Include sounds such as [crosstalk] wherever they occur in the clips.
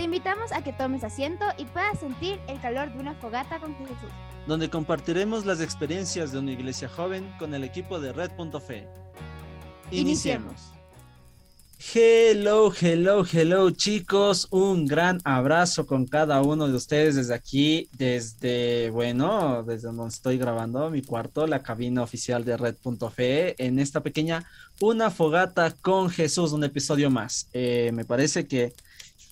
Te invitamos a que tomes asiento y puedas sentir el calor de una fogata con Jesús. Donde compartiremos las experiencias de una iglesia joven con el equipo de Red.fe. Iniciemos. Hello, hello, hello chicos, un gran abrazo con cada uno de ustedes desde aquí, desde, bueno, desde donde estoy grabando mi cuarto, la cabina oficial de Red.fe, en esta pequeña Una Fogata con Jesús, un episodio más. Eh, me parece que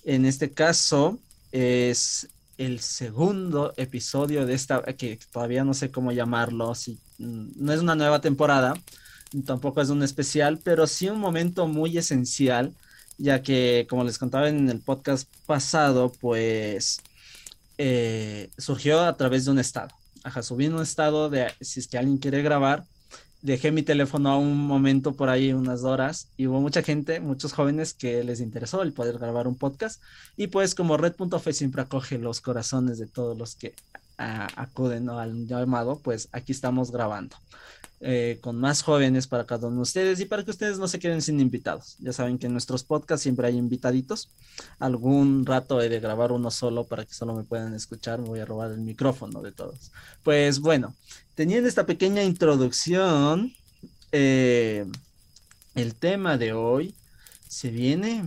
en este caso es el segundo episodio de esta, que todavía no sé cómo llamarlo, si, mm, no es una nueva temporada, tampoco es un especial, pero sí un momento muy esencial, ya que, como les contaba en el podcast pasado, pues eh, surgió a través de un estado. Ajá, subí un estado de si es que alguien quiere grabar, dejé mi teléfono a un momento por ahí, unas horas, y hubo mucha gente, muchos jóvenes que les interesó el poder grabar un podcast. Y pues como Red.fe siempre acoge los corazones de todos los que acuden al llamado, pues aquí estamos grabando. Eh, con más jóvenes para cada uno de ustedes y para que ustedes no se queden sin invitados. Ya saben que en nuestros podcasts siempre hay invitaditos. Algún rato he de grabar uno solo para que solo me puedan escuchar. Me voy a robar el micrófono de todos. Pues bueno, teniendo esta pequeña introducción, eh, el tema de hoy se viene,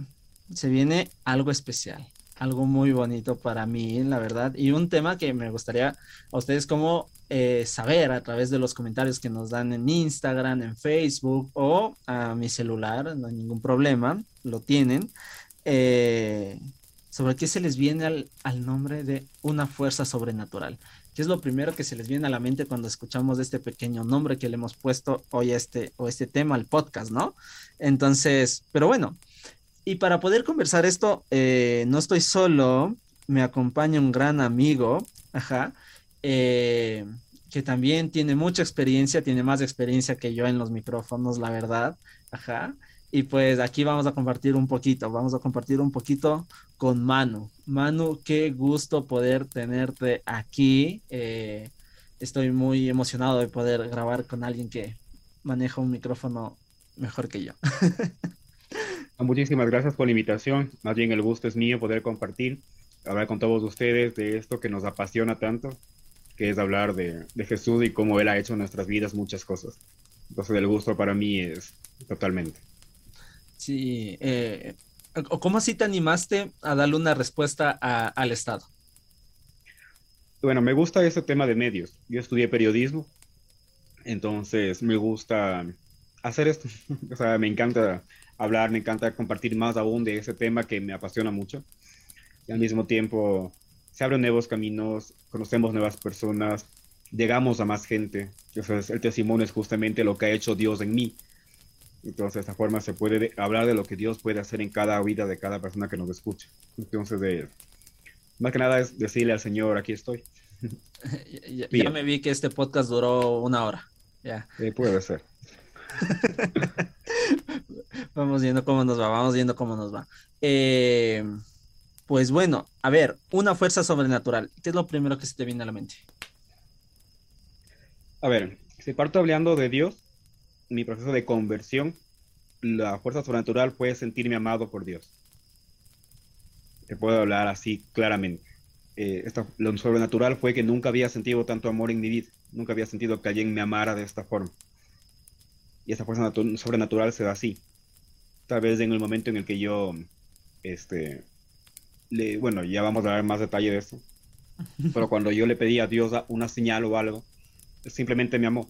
se viene algo especial algo muy bonito para mí, la verdad, y un tema que me gustaría a ustedes como eh, saber a través de los comentarios que nos dan en Instagram, en Facebook o a mi celular, no hay ningún problema, lo tienen, eh, sobre qué se les viene al, al, nombre de una fuerza sobrenatural. ¿Qué es lo primero que se les viene a la mente cuando escuchamos este pequeño nombre que le hemos puesto hoy a este, o este tema al podcast, ¿no? Entonces, pero bueno, y para poder conversar esto, eh, no estoy solo, me acompaña un gran amigo, ajá, eh, que también tiene mucha experiencia, tiene más experiencia que yo en los micrófonos, la verdad, ajá. Y pues aquí vamos a compartir un poquito, vamos a compartir un poquito con Manu. Manu, qué gusto poder tenerte aquí. Eh, estoy muy emocionado de poder grabar con alguien que maneja un micrófono mejor que yo. [laughs] Muchísimas gracias por la invitación. Más bien el gusto es mío poder compartir, hablar con todos ustedes de esto que nos apasiona tanto, que es hablar de, Jesús y cómo Él ha hecho en nuestras vidas muchas cosas. Entonces el gusto para mí es totalmente. Sí, eh, ¿cómo así te animaste a darle una respuesta al Estado? Bueno, me gusta ese tema de medios. Yo estudié periodismo, entonces me gusta hacer esto. [laughs] o sea, me encanta hablar, me encanta compartir más aún de ese tema que me apasiona mucho. Y al mismo tiempo se abren nuevos caminos, conocemos nuevas personas, llegamos a más gente. Entonces el testimonio es justamente lo que ha hecho Dios en mí. Entonces de esta forma se puede hablar de lo que Dios puede hacer en cada vida de cada persona que nos escucha. Entonces de, más que nada es decirle al Señor, aquí estoy. [laughs] ya, me vi que este podcast duró una hora. Ya. puede ser. [laughs] vamos viendo cómo nos va, vamos viendo cómo nos va. Eh, pues bueno, a ver, una fuerza sobrenatural. ¿Qué es lo primero que se te viene a la mente? A ver, si parto hablando de Dios, mi proceso de conversión, la fuerza sobrenatural fue sentirme amado por Dios. Te puedo hablar así claramente. Eh, lo sobrenatural fue que nunca había sentido tanto amor en mi vida. Nunca había sentido que alguien me amara de esta forma. Y esa fuerza sobrenatural se da así. Tal vez en el momento en el que yo, este, le, bueno, ya vamos a dar más detalle de eso. [laughs] Pero cuando yo le pedí a Dios una señal o algo, simplemente me amó.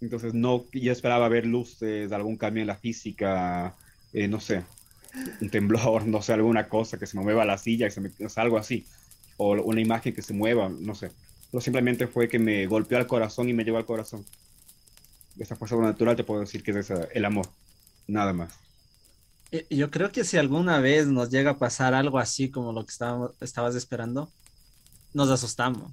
Entonces no, yo esperaba ver luces, algún cambio en la física, eh, no sé, un temblor, no sé, alguna cosa que se me mueva la silla, que se me, algo así, o una imagen que se mueva, no sé. Pero simplemente fue que me golpeó al corazón y me llevó al corazón esa fuerza natural te puedo decir que es el amor, nada más. Yo creo que si alguna vez nos llega a pasar algo así como lo que estábamos, estabas esperando, nos asustamos.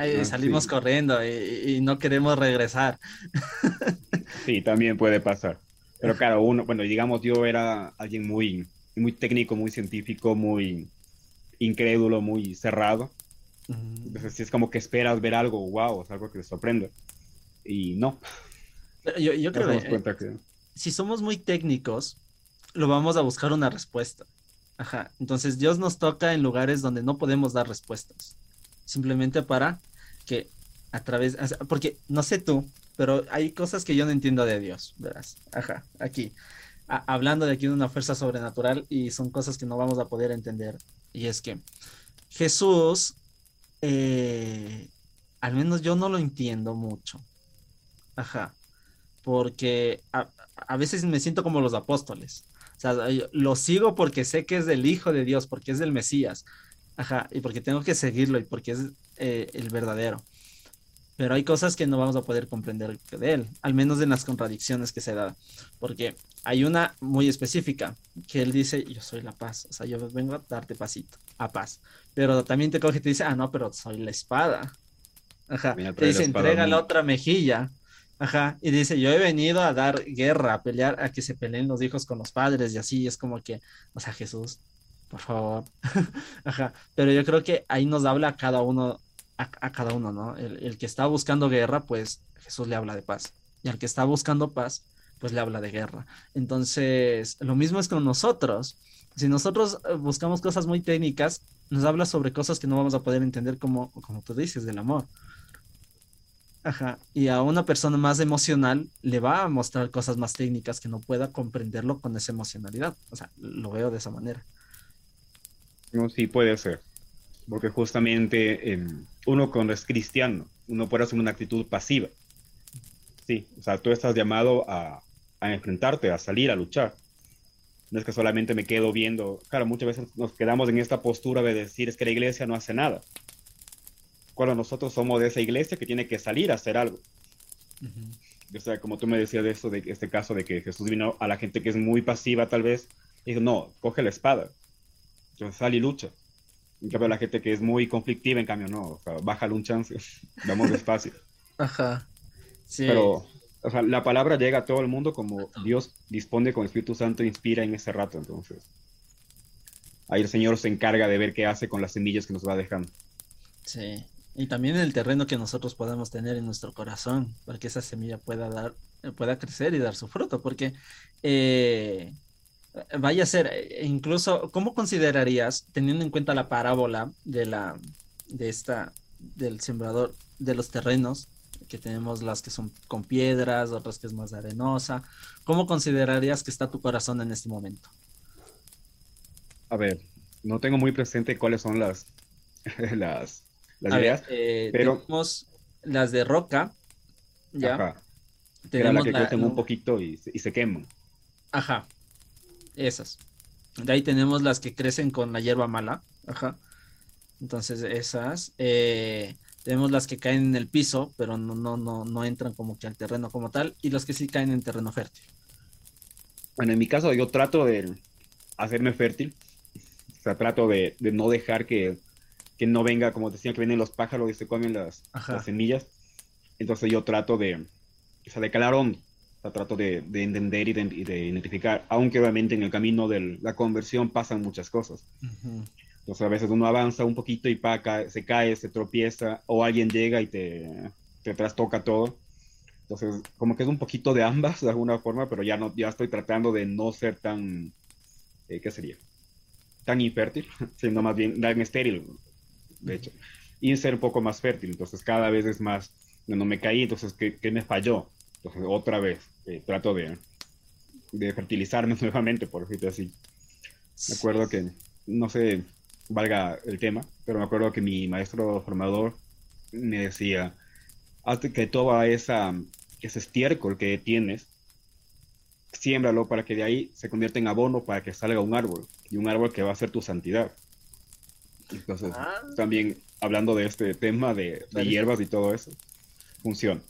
Ah, salimos corriendo y, no queremos regresar. [laughs] Sí, también puede pasar. Pero claro, uno, bueno, digamos, yo era alguien muy, muy técnico, muy científico, muy incrédulo, muy cerrado. Entonces, si es como que esperas ver algo, wow, es algo que te sorprende. Y no, yo, creo que, si somos muy técnicos, lo vamos a buscar una respuesta. Ajá. Entonces Dios nos toca en lugares donde no podemos dar respuestas. Simplemente para que a través, porque no sé tú, pero hay cosas que yo no entiendo de Dios, verás. Ajá, aquí. hablando de aquí de una fuerza sobrenatural y son cosas que no vamos a poder entender. Y es que Jesús, eh, al menos yo no lo entiendo mucho. Ajá. Porque a, a veces me siento como los apóstoles. O sea, lo sigo porque sé que es del Hijo de Dios, porque es del Mesías. Ajá, y porque tengo que seguirlo y porque es eh, el verdadero. Pero hay cosas que no vamos a poder comprender de él, al menos en las contradicciones que se da. Porque hay una muy específica, que él dice, yo soy la paz, o sea, yo vengo a darte pasito, a paz. Pero también te coge y te dice, ah, no, pero soy la espada. Ajá, te dice, entrega la otra mejilla. Ajá, y dice, yo he venido a dar guerra, a pelear, a que se peleen los hijos con los padres y así, es como que, o sea, Jesús, por favor. [laughs] Ajá, pero yo creo que ahí nos habla a cada uno, a, cada uno, ¿no? El, que está buscando guerra, pues Jesús le habla de paz. Y al que está buscando paz, pues le habla de guerra. Entonces, lo mismo es con nosotros. Si nosotros eh, buscamos cosas muy técnicas, nos habla sobre cosas que no vamos a poder entender como, como tú dices, del amor. Ajá. Y a una persona más emocional le va a mostrar cosas más técnicas que no pueda comprenderlo con esa emocionalidad. O sea, lo veo de esa manera. No, sí, puede ser. Porque justamente em, uno cuando es cristiano, uno puede hacer una actitud pasiva. Sí, o sea, tú estás llamado a, a enfrentarte, a salir, a luchar. No es que solamente me quedo viendo. Claro, muchas veces nos quedamos en esta postura de decir es que la iglesia no hace nada cuando nosotros somos de esa iglesia que tiene que salir a hacer algo. O sea, como tú me decías de eso, de este caso de que Jesús vino a la gente que es muy pasiva tal vez, y dijo, no, coge la espada, entonces sale y lucha. En cambio, la gente que es muy conflictiva, en cambio, no, o sea, bájale un chance, [laughs] vamos despacio. Ajá. Sí. Pero, o sea, la palabra llega a todo el mundo como Dios dispone con el Espíritu Santo, inspira en ese rato, entonces. Ahí el Señor se encarga de ver qué hace con las semillas que nos va dejando. Sí. Y también el terreno que nosotros podamos tener en nuestro corazón, para que esa semilla pueda dar, pueda crecer y dar su fruto, porque eh, vaya a ser, eh, incluso, ¿cómo considerarías, teniendo en cuenta la parábola de la, de esta, del sembrador, de los terrenos, que tenemos las que son con piedras, otras que es más arenosa, ¿cómo considerarías que está tu corazón en este momento? A ver, no tengo muy presente cuáles son las, [laughs] las las ideas. Eh, pero tenemos las de roca, ya. Ajá. Tenemos la que crecen un poquito y, se queman. Ajá. Esas. De ahí tenemos las que crecen con la hierba mala. Ajá. Entonces, esas. Eh, tenemos las que caen en el piso, pero no, no, no, no entran como que al terreno como tal. Y las que sí caen en terreno fértil. Bueno, en mi caso, yo trato de hacerme fértil. O sea, trato de no dejar que que no venga, como decían, que vienen los pájaros y se comen las, semillas. Entonces yo trato de, o sea, de calar hondo, trato de, de entender y de, identificar, aunque obviamente en el camino de la conversión pasan muchas cosas. Entonces a veces uno avanza un poquito y pa, se cae, se tropieza, o alguien llega y te, te trastoca todo. Entonces, como que es un poquito de ambas de alguna forma, pero ya no, ya estoy tratando de no ser tan, eh, ¿qué sería? Tan infértil, [laughs] sino más bien tan estéril de hecho, y ser un poco más fértil. Entonces, cada vez es más, no me caí, entonces, ¿qué, qué me falló? Entonces, otra vez, eh, trato de, de fertilizarme [laughs] nuevamente, por decirlo así. Me acuerdo que, no sé, valga el tema, pero me acuerdo que mi maestro formador me decía, hazte que toda esa, ese estiércol que tienes, siémbralo para que de ahí se convierta en abono para que salga un árbol, y un árbol que va a ser tu santidad. Entonces, ah. también hablando de este tema de, hierbas y todo eso, funciona.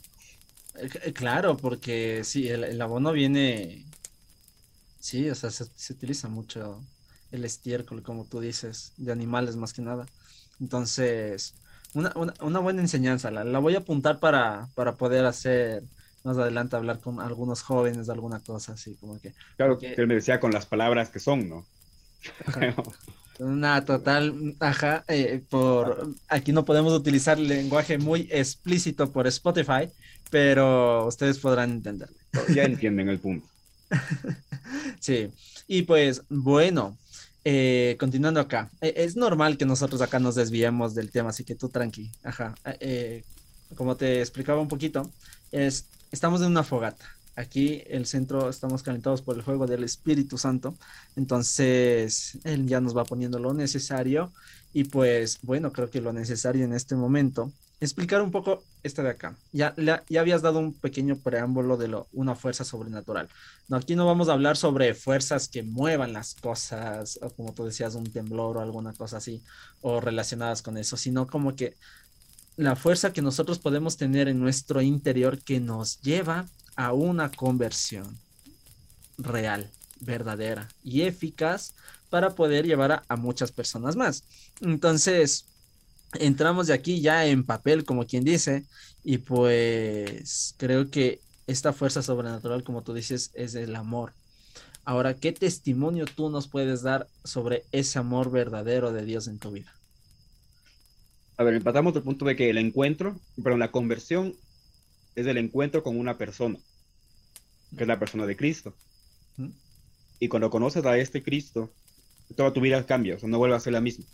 Eh, eh, claro, porque sí, el, abono viene, sí, o sea, se, utiliza mucho el estiércol, como tú dices, de animales más que nada. Entonces, una, una, buena enseñanza, la, voy a apuntar para, para poder hacer más adelante hablar con algunos jóvenes de alguna cosa así, como que... Claro, que él me decía con las palabras que son, ¿no? [laughs] Una total, ajá, eh, por aquí no podemos utilizar lenguaje muy explícito por Spotify, pero ustedes podrán entenderlo. Ya entienden el punto. [laughs] sí, y pues bueno, eh, continuando acá, e, es normal que nosotros acá nos desviemos del tema, así que tú tranqui. Ajá. Eh, como te explicaba un poquito, es, estamos en una fogata. Aquí el centro estamos calentados por el juego del Espíritu Santo, entonces él ya nos va poniendo lo necesario y pues bueno, creo que lo necesario en este momento explicar un poco esta de acá. Ya, habías dado un pequeño preámbulo de lo, una fuerza sobrenatural. No, aquí no vamos a hablar sobre fuerzas que muevan las cosas, o como tú decías, un temblor o alguna cosa así, o relacionadas con eso, sino como que la fuerza que nosotros podemos tener en nuestro interior que nos lleva a una conversión real, verdadera y eficaz para poder llevar a muchas personas más. Entonces, entramos de aquí ya en papel, como quien dice, y pues creo que esta fuerza sobrenatural, como tú dices, es el amor. Ahora, ¿qué testimonio tú nos puedes dar sobre ese amor verdadero de Dios en tu vida? A ver, empatamos del punto de que el encuentro, pero la conversión es el encuentro con una persona, que es la persona de Cristo. Y cuando conoces a este Cristo, toda tu vida cambia, o sea, no vuelve a ser la misma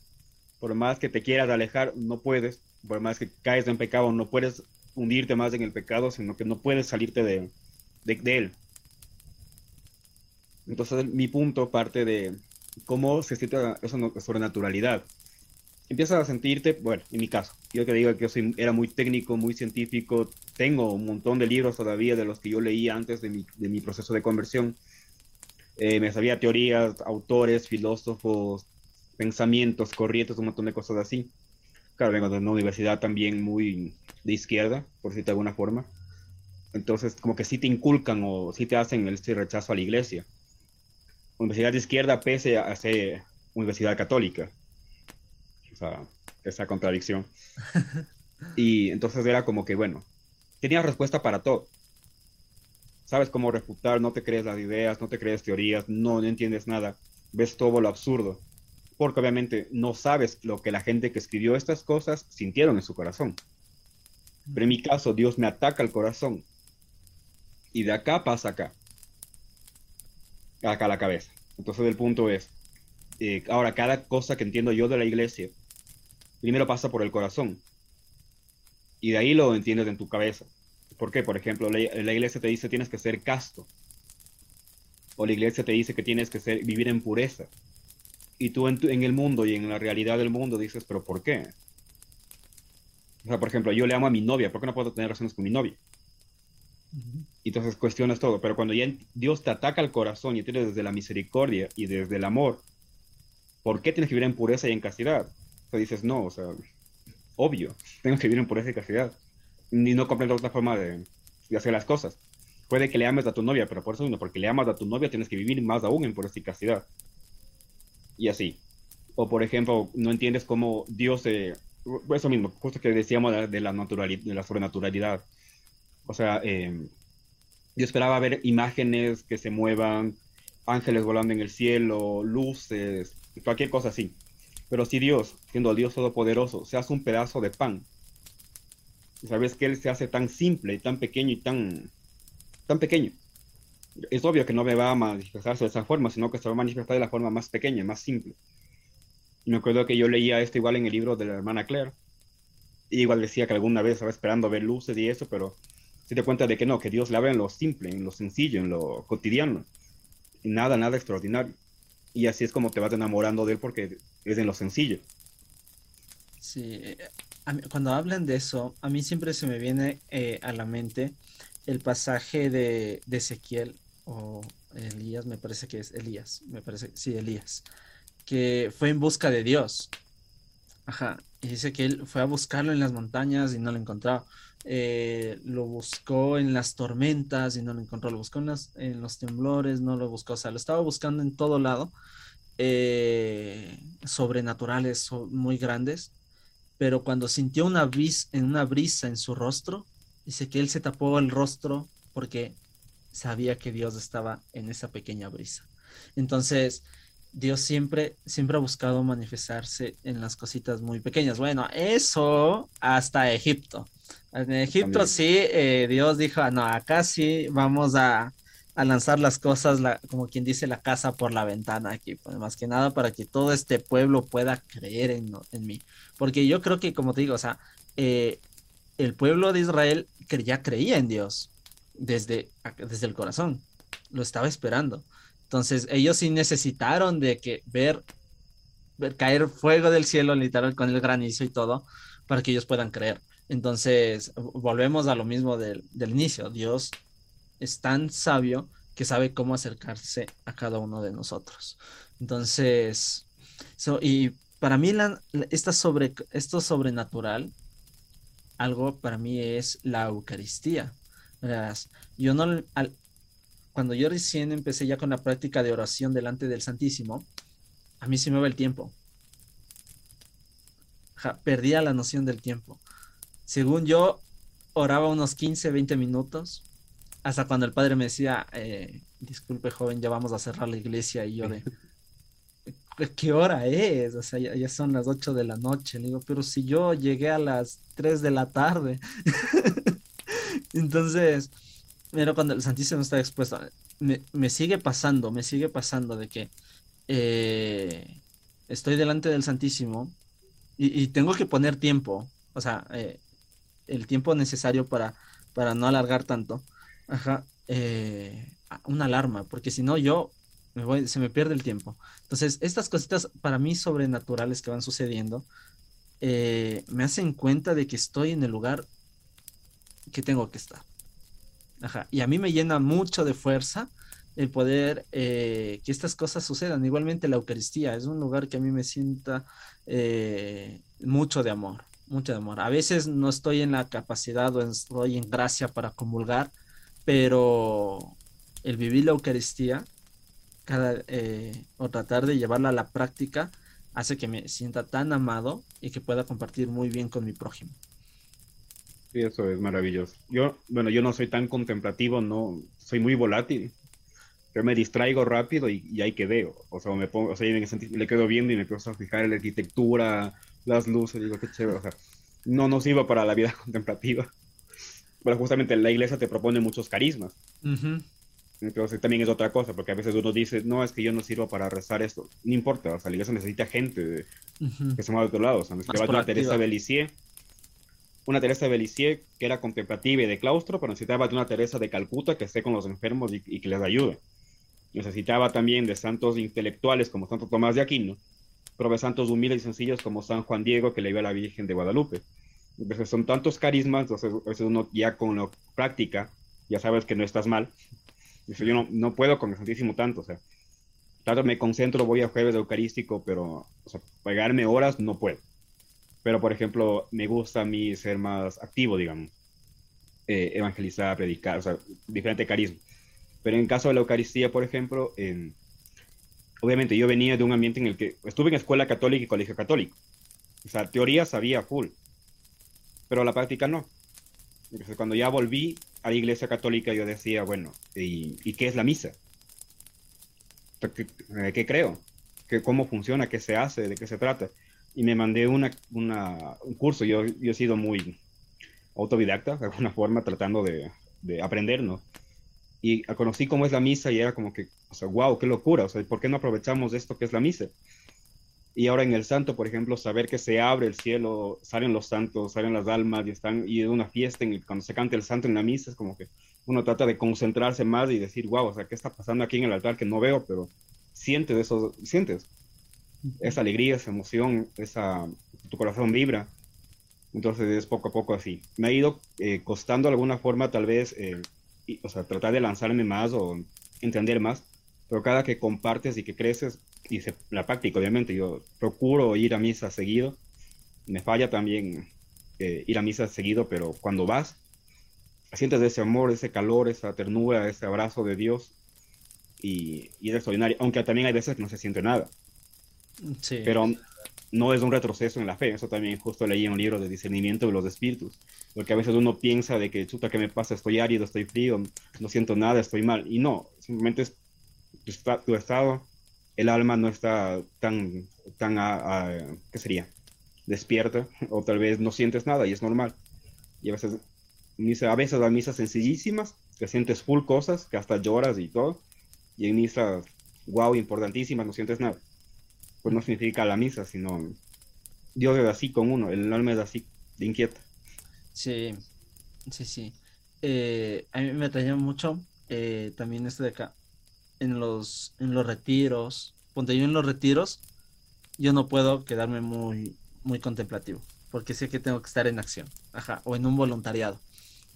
por más que te quieras alejar, no puedes, por más que caes en pecado, no puedes hundirte más en el pecado, sino que no puedes salirte de, él. Entonces mi punto parte de cómo se siente esa sobrenaturalidad. Empiezas a sentirte, bueno, en mi caso, yo que digo que yo soy, era muy técnico, muy científico, tengo un montón de libros todavía de los que yo leí antes de mi, de mi proceso de conversión. Eh, me sabía teorías, autores, filósofos, pensamientos, corrientes, un montón de cosas así. Claro, vengo de una universidad también muy de izquierda, por decirlo de alguna forma. Entonces, como que sí te inculcan o sí te hacen este rechazo a la iglesia. Universidad de izquierda pese a ser universidad católica. O sea, esa contradicción. [laughs] Y entonces era como que, bueno, tenías respuesta para todo. Sabes cómo refutar, no te crees las ideas, no te crees teorías, no, no entiendes nada. Ves todo lo absurdo porque obviamente no sabes lo que la gente que escribió estas cosas sintieron en su corazón. Pero en mi caso, Dios me ataca el corazón. Y de acá pasa acá. Acá a la cabeza. Entonces el punto es, eh, ahora cada cosa que entiendo yo de la iglesia, primero pasa por el corazón. Y de ahí lo entiendes en tu cabeza. ¿Por qué? Por ejemplo, la, iglesia te dice tienes que ser casto. O la iglesia te dice que tienes que ser, vivir en pureza y tú en, el mundo y en la realidad del mundo dices, pero ¿por qué? O sea, por ejemplo, yo le amo a mi novia, ¿por qué no puedo tener relaciones con mi novia? Y entonces cuestionas todo, pero cuando ya Dios te ataca el corazón y tienes desde la misericordia y desde el amor, ¿por qué tienes que vivir en pureza y en castidad? O sea, dices, no, o sea, obvio, tengo que vivir en pureza y castidad. Ni no comprendo otra forma de, de, hacer las cosas. Puede que le ames a tu novia, pero por eso no, porque le amas a tu novia tienes que vivir más aún en pureza y castidad y así. O por ejemplo, no entiendes cómo Dios, eh, eso mismo, justo que decíamos de, la, naturalidad, de la sobrenaturalidad. O sea, eh, yo esperaba ver imágenes que se muevan, ángeles volando en el cielo, luces, cualquier cosa así. Pero si Dios, siendo Dios Todopoderoso, se hace un pedazo de pan, sabes que Él se hace tan simple, tan pequeño y tan, tan pequeño, es obvio que no me va a manifestarse de esa forma, sino que se va a manifestar de la forma más pequeña, más simple. Y me acuerdo que yo leía esto igual en el libro de la hermana Claire. Y igual decía que alguna vez estaba esperando ver luces y eso, pero se te cuenta de que no, que Dios le habla en lo simple, en lo sencillo, en lo cotidiano. Nada, nada extraordinario. Y así es como te vas enamorando de él porque es en lo sencillo. Sí, cuando hablan de eso, a mí siempre se me viene eh, a la mente el pasaje de, de Ezequiel o Elías, me parece que es Elías, me parece, sí, Elías, que fue en busca de Dios. Ajá, y dice que él fue a buscarlo en las montañas y no lo encontró. Eh, lo buscó en las tormentas y no lo encontró. Lo buscó en, en los temblores, no lo buscó. O sea, lo estaba buscando en todo lado. Eh, sobrenaturales muy grandes. Pero cuando sintió una, una brisa en su rostro, dice que él se tapó el rostro porque sabía que Dios estaba en esa pequeña brisa. Entonces, Dios siempre, siempre ha buscado manifestarse en las cositas muy pequeñas. Bueno, eso hasta Egipto. En Egipto sí, eh, Dios dijo, ah, no, acá sí vamos a, a lanzar las cosas, como quien dice, la casa por la ventana aquí, pues más que nada para que todo este pueblo pueda creer en, mí. Porque yo creo que, como te digo, o sea, eh, el pueblo de Israel ya creía en Dios desde, desde el corazón, lo estaba esperando. Entonces ellos sí necesitaron de que ver, ver caer fuego del cielo, literal, con el granizo y todo, para que ellos puedan creer. Entonces, volvemos a lo mismo del, del inicio. Dios es tan sabio que sabe cómo acercarse a cada uno de nosotros. Entonces, y para mí la, esta sobre, esto sobrenatural, algo para mí es la Eucaristía. Yo no, cuando yo recién empecé ya con la práctica de oración delante del Santísimo, a mí se me va el tiempo. perdía la noción del tiempo. Según yo, oraba unos 15, 20 minutos hasta cuando el padre me decía, eh, disculpe joven, ya vamos a cerrar la iglesia y yo de, ¿qué hora es? O sea, ya, son las 8 de la noche. Le digo, pero si yo llegué a las 3 de la tarde. [laughs] Entonces, pero cuando el Santísimo está expuesto, me, sigue pasando, me sigue pasando de que eh, estoy delante del Santísimo y, tengo que poner tiempo, o sea, eh, el tiempo necesario para, para no alargar tanto. Ajá. Eh, una alarma, porque si no yo me voy, se me pierde el tiempo. Entonces, estas cositas para mí sobrenaturales que van sucediendo, me hacen cuenta de que estoy en el lugar que tengo que estar. Ajá. Y a mí me llena mucho de fuerza el poder eh, que estas cosas sucedan. Igualmente la Eucaristía es un lugar que a mí me sienta mucho de amor, mucho de amor. A veces no estoy en la capacidad o estoy en gracia para comulgar, pero el vivir la Eucaristía cada, eh, o tratar de llevarla a la práctica hace que me sienta tan amado y que pueda compartir muy bien con mi prójimo. Sí, eso es maravilloso. Yo, bueno, yo no soy tan contemplativo, no, soy muy volátil. Yo me distraigo rápido y, y ahí quedé. O sea, me pongo, o sea, le quedo viendo y me empiezo a fijar en la arquitectura, las luces, digo, qué chévere. O sea, no nos sirvo para la vida [laughs] contemplativa pero justamente la iglesia te propone muchos carismas. Entonces también es otra cosa, porque a veces uno dice, no, es que yo no sirvo para rezar esto. No importa, o sea, la iglesia necesita gente que se mueva de otro lado. O sea, necesitaba una Teresa de Lisieux, una Teresa de Lisieux que era contemplativa y de claustro, pero necesitaba de una Teresa de Calcuta que esté con los enfermos y, que les ayude. Necesitaba también de santos intelectuales como Santo Tomás de Aquino, pero de santos humildes y sencillos como San Juan Diego que le iba a la Virgen de Guadalupe son tantos carismas, entonces a veces uno ya con la práctica ya sabes que no estás mal. Yo no, no puedo con el Santísimo tanto, o sea, tanto me concentro, voy a jueves eucarístico, pero o sea, pegarme horas no puedo. Pero, por ejemplo, me gusta a mí ser más activo, digamos, eh, evangelizar, predicar, o sea, diferente carisma. Pero en el caso de la Eucaristía, por ejemplo, obviamente yo venía de un ambiente en el que estuve en escuela católica y colegio católico. O sea, teoría sabía full, pero la práctica no. Entonces, cuando ya volví a la iglesia católica, yo decía, bueno, ¿y, qué es la misa? ¿Qué, eh, qué creo? ¿Qué, ¿Cómo funciona? ¿Qué se hace? ¿De qué se trata? Y me mandé una, una, un curso. Yo, yo he sido muy autodidacta, de alguna forma, tratando de, de aprender, ¿no? Y conocí cómo es la misa y era como que, o sea, wow, qué locura, o sea, ¿por qué no aprovechamos esto que es la misa? Y ahora en el santo, por ejemplo, saber que se abre el cielo, salen los santos, salen las almas y están y es una fiesta en cuando se canta el santo en la misa es como que uno trata de concentrarse más y decir, wow, o sea, ¿qué está pasando aquí en el altar que no veo, pero sientes eso, sientes esa alegría, esa emoción, esa tu corazón vibra. Entonces es poco a poco así. Me ha ido eh, costando de alguna forma tal vez, eh, o sea, tratar de lanzarme más o entender más, pero cada que compartes y que creces, y se, la práctica, obviamente. Yo procuro ir a misa seguido. Me falla también eh, ir a misa seguido, pero cuando vas, sientes ese amor, ese calor, esa ternura, ese abrazo de Dios. Y, y es extraordinario, aunque también hay veces que no se siente nada. Sí. Pero no es un retroceso en la fe. Eso también justo leí en un libro de discernimiento de los espíritus. Porque a veces uno piensa de que, chuta, ¿qué me pasa? Estoy árido, estoy frío, no siento nada, estoy mal. Y no, simplemente es tu estado el alma no está tan, tan a, ¿qué sería? Despierta, o tal vez no sientes nada y es normal. Y a veces, a veces las misas sencillísimas que sientes full cosas, que hasta lloras y todo, y en misas, wow, importantísimas, no sientes nada. Pues no significa la misa, sino Dios es así con uno, el alma es así, de inquieta. Sí, sí, sí. Eh, a mí me atraía mucho eh, también esto de acá, en los, en los retiros, ponte yo en los retiros, yo no puedo quedarme muy, muy contemplativo, porque sé que tengo que estar en acción, ajá, o en un voluntariado,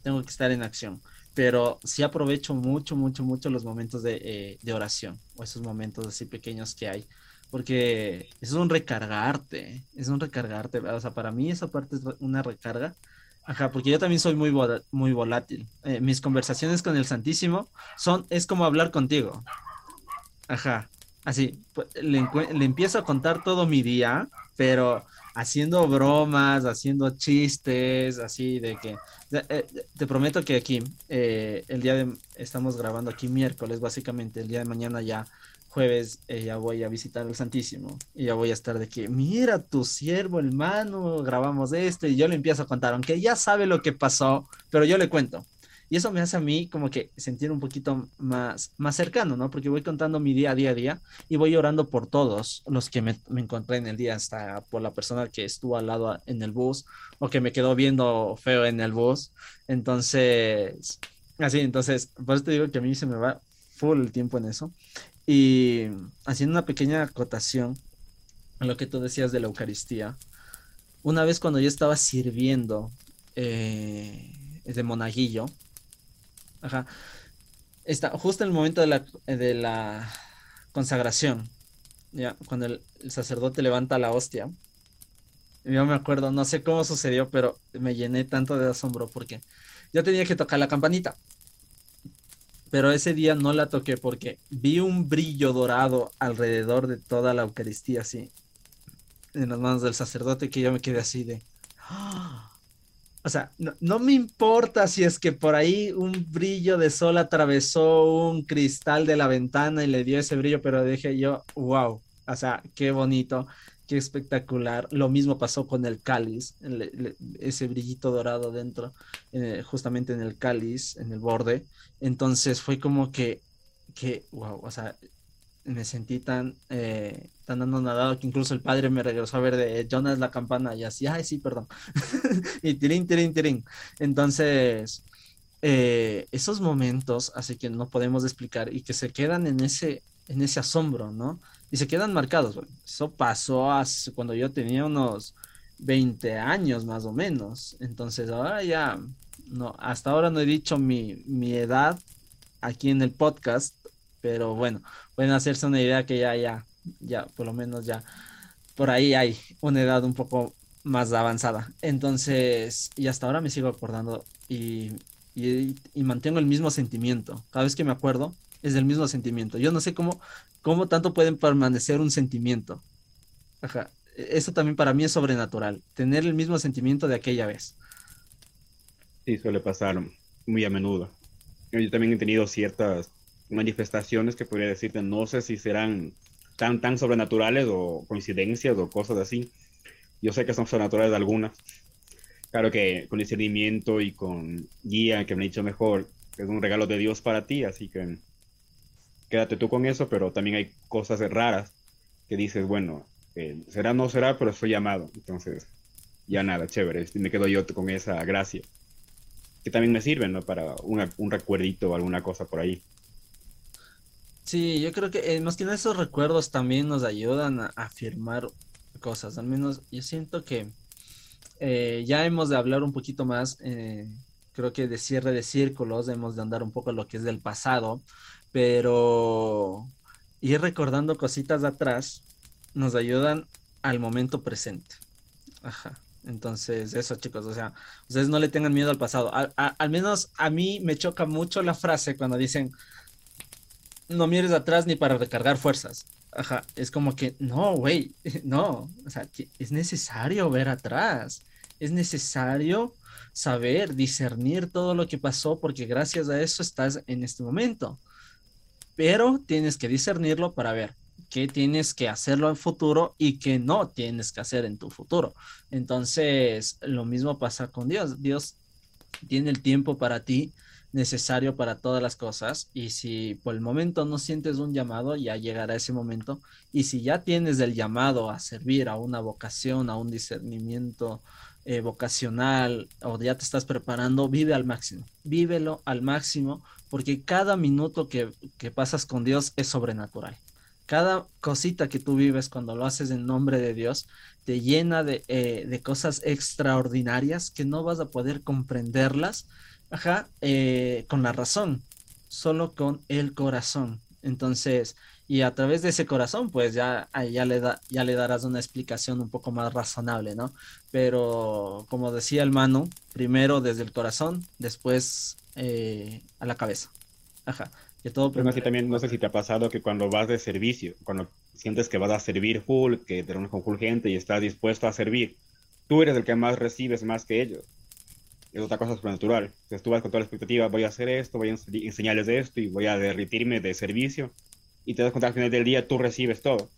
tengo que estar en acción, pero sí aprovecho mucho, mucho, mucho los momentos de, eh, de oración, o esos momentos así pequeños que hay, porque es un recargarte, es un recargarte, o sea, para mí esa parte es una recarga, Ajá, porque yo también soy muy, muy volátil. Eh, mis conversaciones con el Santísimo son, es como hablar contigo. Ajá, así, pues, le, empiezo a contar todo mi día, pero haciendo bromas, haciendo chistes, así de que, eh, te prometo que aquí, eh, el día de, estamos grabando aquí miércoles, básicamente, el día de mañana ya jueves eh, ya voy a visitar al Santísimo y ya voy a estar de que, mira tu siervo hermano, grabamos esto y yo le empiezo a contar, aunque ya sabe lo que pasó, pero yo le cuento. Y eso me hace a mí como que sentir un poquito más, más cercano, ¿no? Porque voy contando mi día a día a día y voy orando por todos los que me, me encontré en el día, hasta por la persona que estuvo al lado en el bus o que me quedó viendo feo en el bus. Entonces, así, entonces, por eso te digo que a mí se me va full el tiempo en eso. Y haciendo una pequeña acotación a lo que tú decías de la Eucaristía, una vez cuando yo estaba sirviendo eh, de monaguillo, ajá, está justo en el momento de la, de la consagración, ya, cuando el, sacerdote levanta la hostia, yo me acuerdo, no sé cómo sucedió, pero me llené tanto de asombro porque yo tenía que tocar la campanita pero ese día no la toqué porque vi un brillo dorado alrededor de toda la Eucaristía, así, en las manos del sacerdote, que yo me quedé así de... O sea, no, me importa si es que por ahí un brillo de sol atravesó un cristal de la ventana y le dio ese brillo, pero dije yo, wow, o sea, qué bonito, qué espectacular. Lo mismo pasó con el cáliz, ese brillito dorado dentro, eh, justamente en el cáliz, en el borde. Entonces fue como que, que wow, o sea, me sentí tan, eh, tan anonadado que incluso el padre me regresó a ver de Jonas la campana y así, ay, sí, perdón. [laughs] y tirín, tirín, tirín. Entonces, eh, esos momentos, así que no podemos explicar y que se quedan en ese, en ese asombro, ¿no? y se quedan marcados. eso pasó cuando yo tenía unos 20 años más o menos. Entonces ahora ya, no, hasta ahora no he dicho mi, mi edad aquí en el podcast, pero bueno, pueden hacerse una idea que ya, ya, ya, por lo menos ya, por ahí hay una edad un poco más avanzada. Entonces, y hasta ahora me sigo acordando y, y, mantengo el mismo sentimiento. Cada vez que me acuerdo, es el mismo sentimiento. Yo no sé cómo, cómo tanto pueden permanecer un sentimiento. Ajá. E-, eso también para mí es sobrenatural, tener el mismo sentimiento de aquella vez. Sí, suele pasar muy a menudo. Yo también he tenido ciertas manifestaciones que podría decirte, no sé si serán tan, tan sobrenaturales o coincidencias o cosas así. Yo sé que son sobrenaturales algunas. Claro que con discernimiento y con guía que me he dicho mejor, es un regalo de Dios para ti, así que quédate tú con eso, pero también hay cosas raras que dices, bueno, eh, será no será, pero estoy llamado. Entonces, ya nada, chévere, me quedo yo con esa gracia. Que también me sirve, ¿no? Para un recuerdito o alguna cosa por ahí. Sí, yo creo que eh, más que nada esos recuerdos también nos ayudan a afirmar cosas. Al menos yo siento que eh, ya hemos de hablar un poquito más, creo que de cierre de círculos, hemos de andar un poco lo que es del pasado, pero ir recordando cositas de atrás nos ayudan al momento presente. Ajá. Entonces, eso chicos, o sea, ustedes no le tengan miedo al pasado. al menos a mí me choca mucho la frase cuando dicen, no mires atrás ni para recargar fuerzas. Ajá, es como que, no, güey, [laughs] no, o sea, es necesario ver atrás, es necesario saber, discernir todo lo que pasó porque gracias a eso estás en este momento pero tienes que discernirlo para ver qué tienes que hacerlo en futuro y qué no tienes que hacer en tu futuro. Entonces, lo mismo pasa con Dios. Dios tiene el tiempo para ti necesario para todas las cosas y si por el momento no sientes un llamado, ya llegará ese momento y si ya tienes el llamado a servir a una vocación, a un discernimiento eh, vocacional o ya te estás preparando, vive al máximo, vívelo al máximo porque cada minuto que, que pasas con Dios es sobrenatural. Cada cosita que tú vives cuando lo haces en nombre de Dios te llena de, eh, de cosas extraordinarias que no vas a poder comprenderlas Ajá, eh, con la razón, solo con el corazón. Entonces, y a través de ese corazón, pues ya, ya, le, da, ya le darás una explicación un poco más razonable, ¿no? Pero como decía el Manu, primero desde el corazón, después eh, a la cabeza. Ajá. Que todo Pero también, no sé si te ha pasado que cuando vas de servicio, cuando sientes que vas a servir full, que te reúnes con full gente y estás dispuesto a servir, tú eres el que más recibes más que ellos es otra cosa sobrenatural. Entonces tú vas con toda la expectativa, voy a hacer esto, voy a enseñarles de esto y voy a derritirme de servicio. Y te das cuenta al final del día tú recibes todo.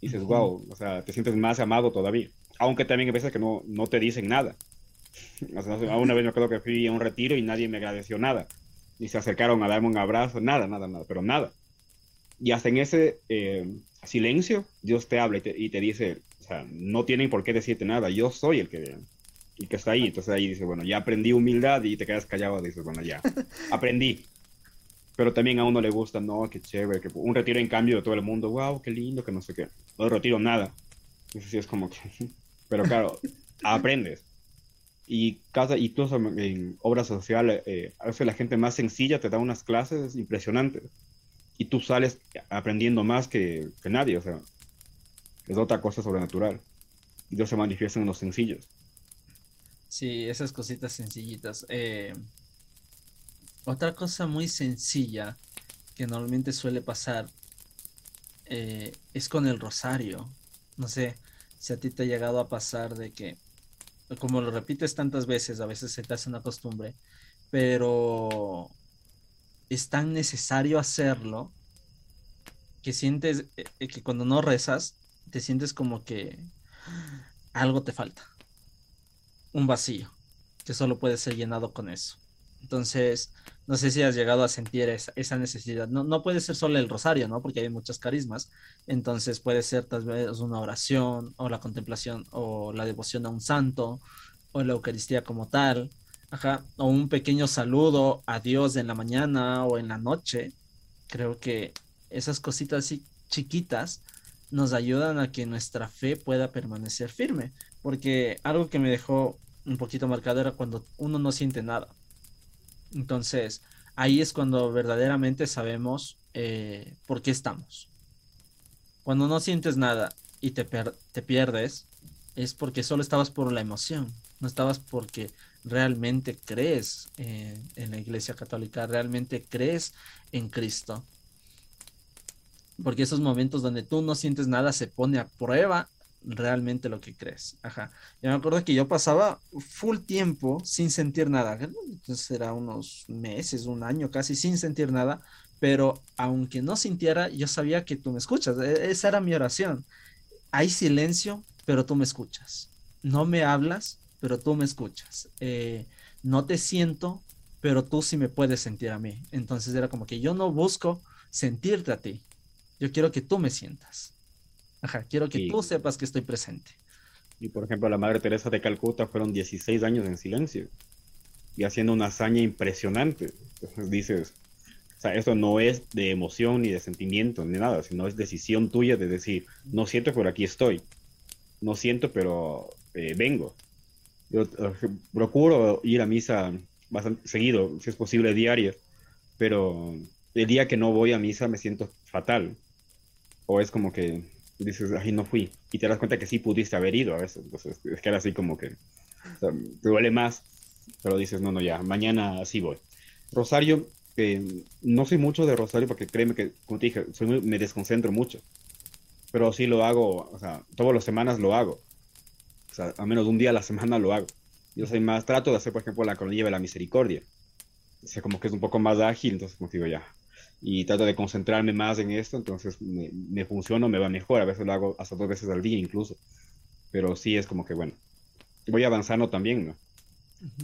Y dices, wow, o sea, te sientes más amado todavía. Aunque también hay veces que no, no te dicen nada. [laughs] O sea, una vez me acuerdo que fui a un retiro y nadie me agradeció nada. Ni se acercaron a darme un abrazo, nada, nada, nada, pero nada. Y hasta en ese eh, silencio, Dios te habla y te, y te dice, o sea, no tienen por qué decirte nada, yo soy el que y que está ahí. Entonces ahí dice, bueno, ya aprendí humildad y te quedas callado, dices, bueno, ya, [laughs] aprendí. Pero también a uno le gusta, no, qué chévere, que un retiro en cambio de todo el mundo, wow, qué lindo, que no sé qué. No retiro nada. Entonces sí es como que, [laughs] pero claro, [laughs] aprendes. Y y tú en obra social, eh, a veces la gente más sencilla te da unas clases impresionantes. Y tú sales aprendiendo más que, que nadie, o sea, es otra cosa sobrenatural. Y Dios se manifiesta en los sencillos. Sí, esas cositas sencillitas. Eh, otra cosa muy sencilla que normalmente suele pasar eh, es con el rosario. No sé si a ti te ha llegado a pasar de que, como lo repites tantas veces, a veces se te hace una costumbre, pero es tan necesario hacerlo que sientes eh, que cuando no rezas, te sientes como que algo te falta un vacío que solo puede ser llenado con eso. Entonces, no sé si has llegado a sentir esa, necesidad. No, no, puede ser solo el rosario, ¿no? Porque hay muchas carismas. Entonces puede ser tal vez una oración o la contemplación o la devoción a un santo o la Eucaristía como tal. Ajá. O un pequeño saludo a Dios en la mañana o en la noche. Creo que esas cositas así chiquitas nos ayudan a que nuestra fe pueda permanecer firme. Porque algo que me dejó un poquito marcado era cuando uno no siente nada. Entonces, ahí es cuando verdaderamente sabemos eh, por qué estamos. Cuando no sientes nada y te, te pierdes, es porque solo estabas por la emoción, no estabas porque realmente crees en la Iglesia Católica, realmente crees en Cristo. Porque esos momentos donde tú no sientes nada se pone a prueba realmente lo que crees. Ajá. Yo me acuerdo que yo pasaba full tiempo sin sentir nada. Entonces era unos meses, un año casi sin sentir nada. Pero aunque no sintiera, yo sabía que tú me escuchas. E-, esa era mi oración. Hay silencio, pero tú me escuchas. No me hablas, pero tú me escuchas. Eh, no te siento, pero tú sí me puedes sentir a mí. Entonces era como que yo no busco sentirte a ti. Yo quiero que tú me sientas. Ajá, quiero que tú sepas que estoy presente. Y por ejemplo, la Madre Teresa de Calcuta fueron 16 años en silencio y haciendo una hazaña impresionante. Entonces dices, o sea, eso no es de emoción ni de sentimiento ni nada, sino es decisión tuya de decir, no siento, pero aquí estoy. No siento, pero eh, vengo. Yo eh, procuro ir a misa bastante seguido, si es posible diario, pero el día que no voy a misa me siento fatal. O es como que dices, ay, no fui. Y te das cuenta que sí pudiste haber ido a veces. Entonces, es que era así como que te duele más, pero dices, no, no, ya, mañana sí voy. Rosario, eh, no soy mucho de Rosario porque créeme que, como te dije, soy me desconcentro mucho. Pero sí lo hago, o sea, todas las semanas lo hago. O sea, al menos un día a la semana lo hago. Yo soy más, trato de hacer, por ejemplo, la cronilla de la misericordia. O sea, como que es un poco más ágil, entonces como digo, ya, y trato de concentrarme más en esto, entonces me, me funciona, me va mejor, a veces lo hago hasta dos veces al día incluso, pero sí es como que bueno, voy avanzando también, ¿no?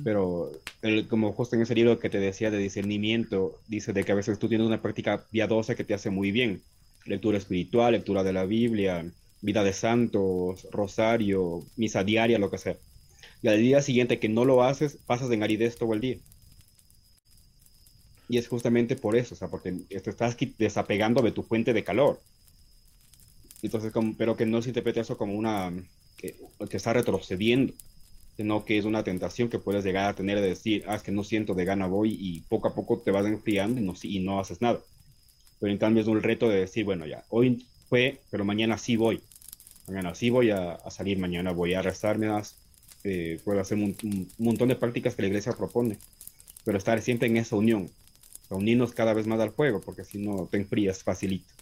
Pero el, como justo en ese libro que te decía de discernimiento, dice de que a veces tú tienes una práctica piadosa que te hace muy bien. Lectura espiritual, lectura de la Biblia, vida de santos, rosario, misa diaria, lo que sea. Y al día siguiente que no lo haces, pasas en aridez todo el día. Y es justamente por eso, o sea, porque te estás desapegando de tu fuente de calor. Entonces, como, pero que no se interprete eso como una, que, que está retrocediendo sino que es una tentación que puedes llegar a tener de decir, ah, es que no siento de gana voy y poco a poco te vas enfriando y no, y no haces nada. Pero en cambio es un reto de decir, bueno, ya, hoy fue, pero mañana sí voy. Mañana sí voy a, salir, mañana voy a rezarme más, eh, puedo hacer un, montón de prácticas que la iglesia propone, pero estar siempre en esa unión, unirnos cada vez más al fuego, porque si no te enfrías facilito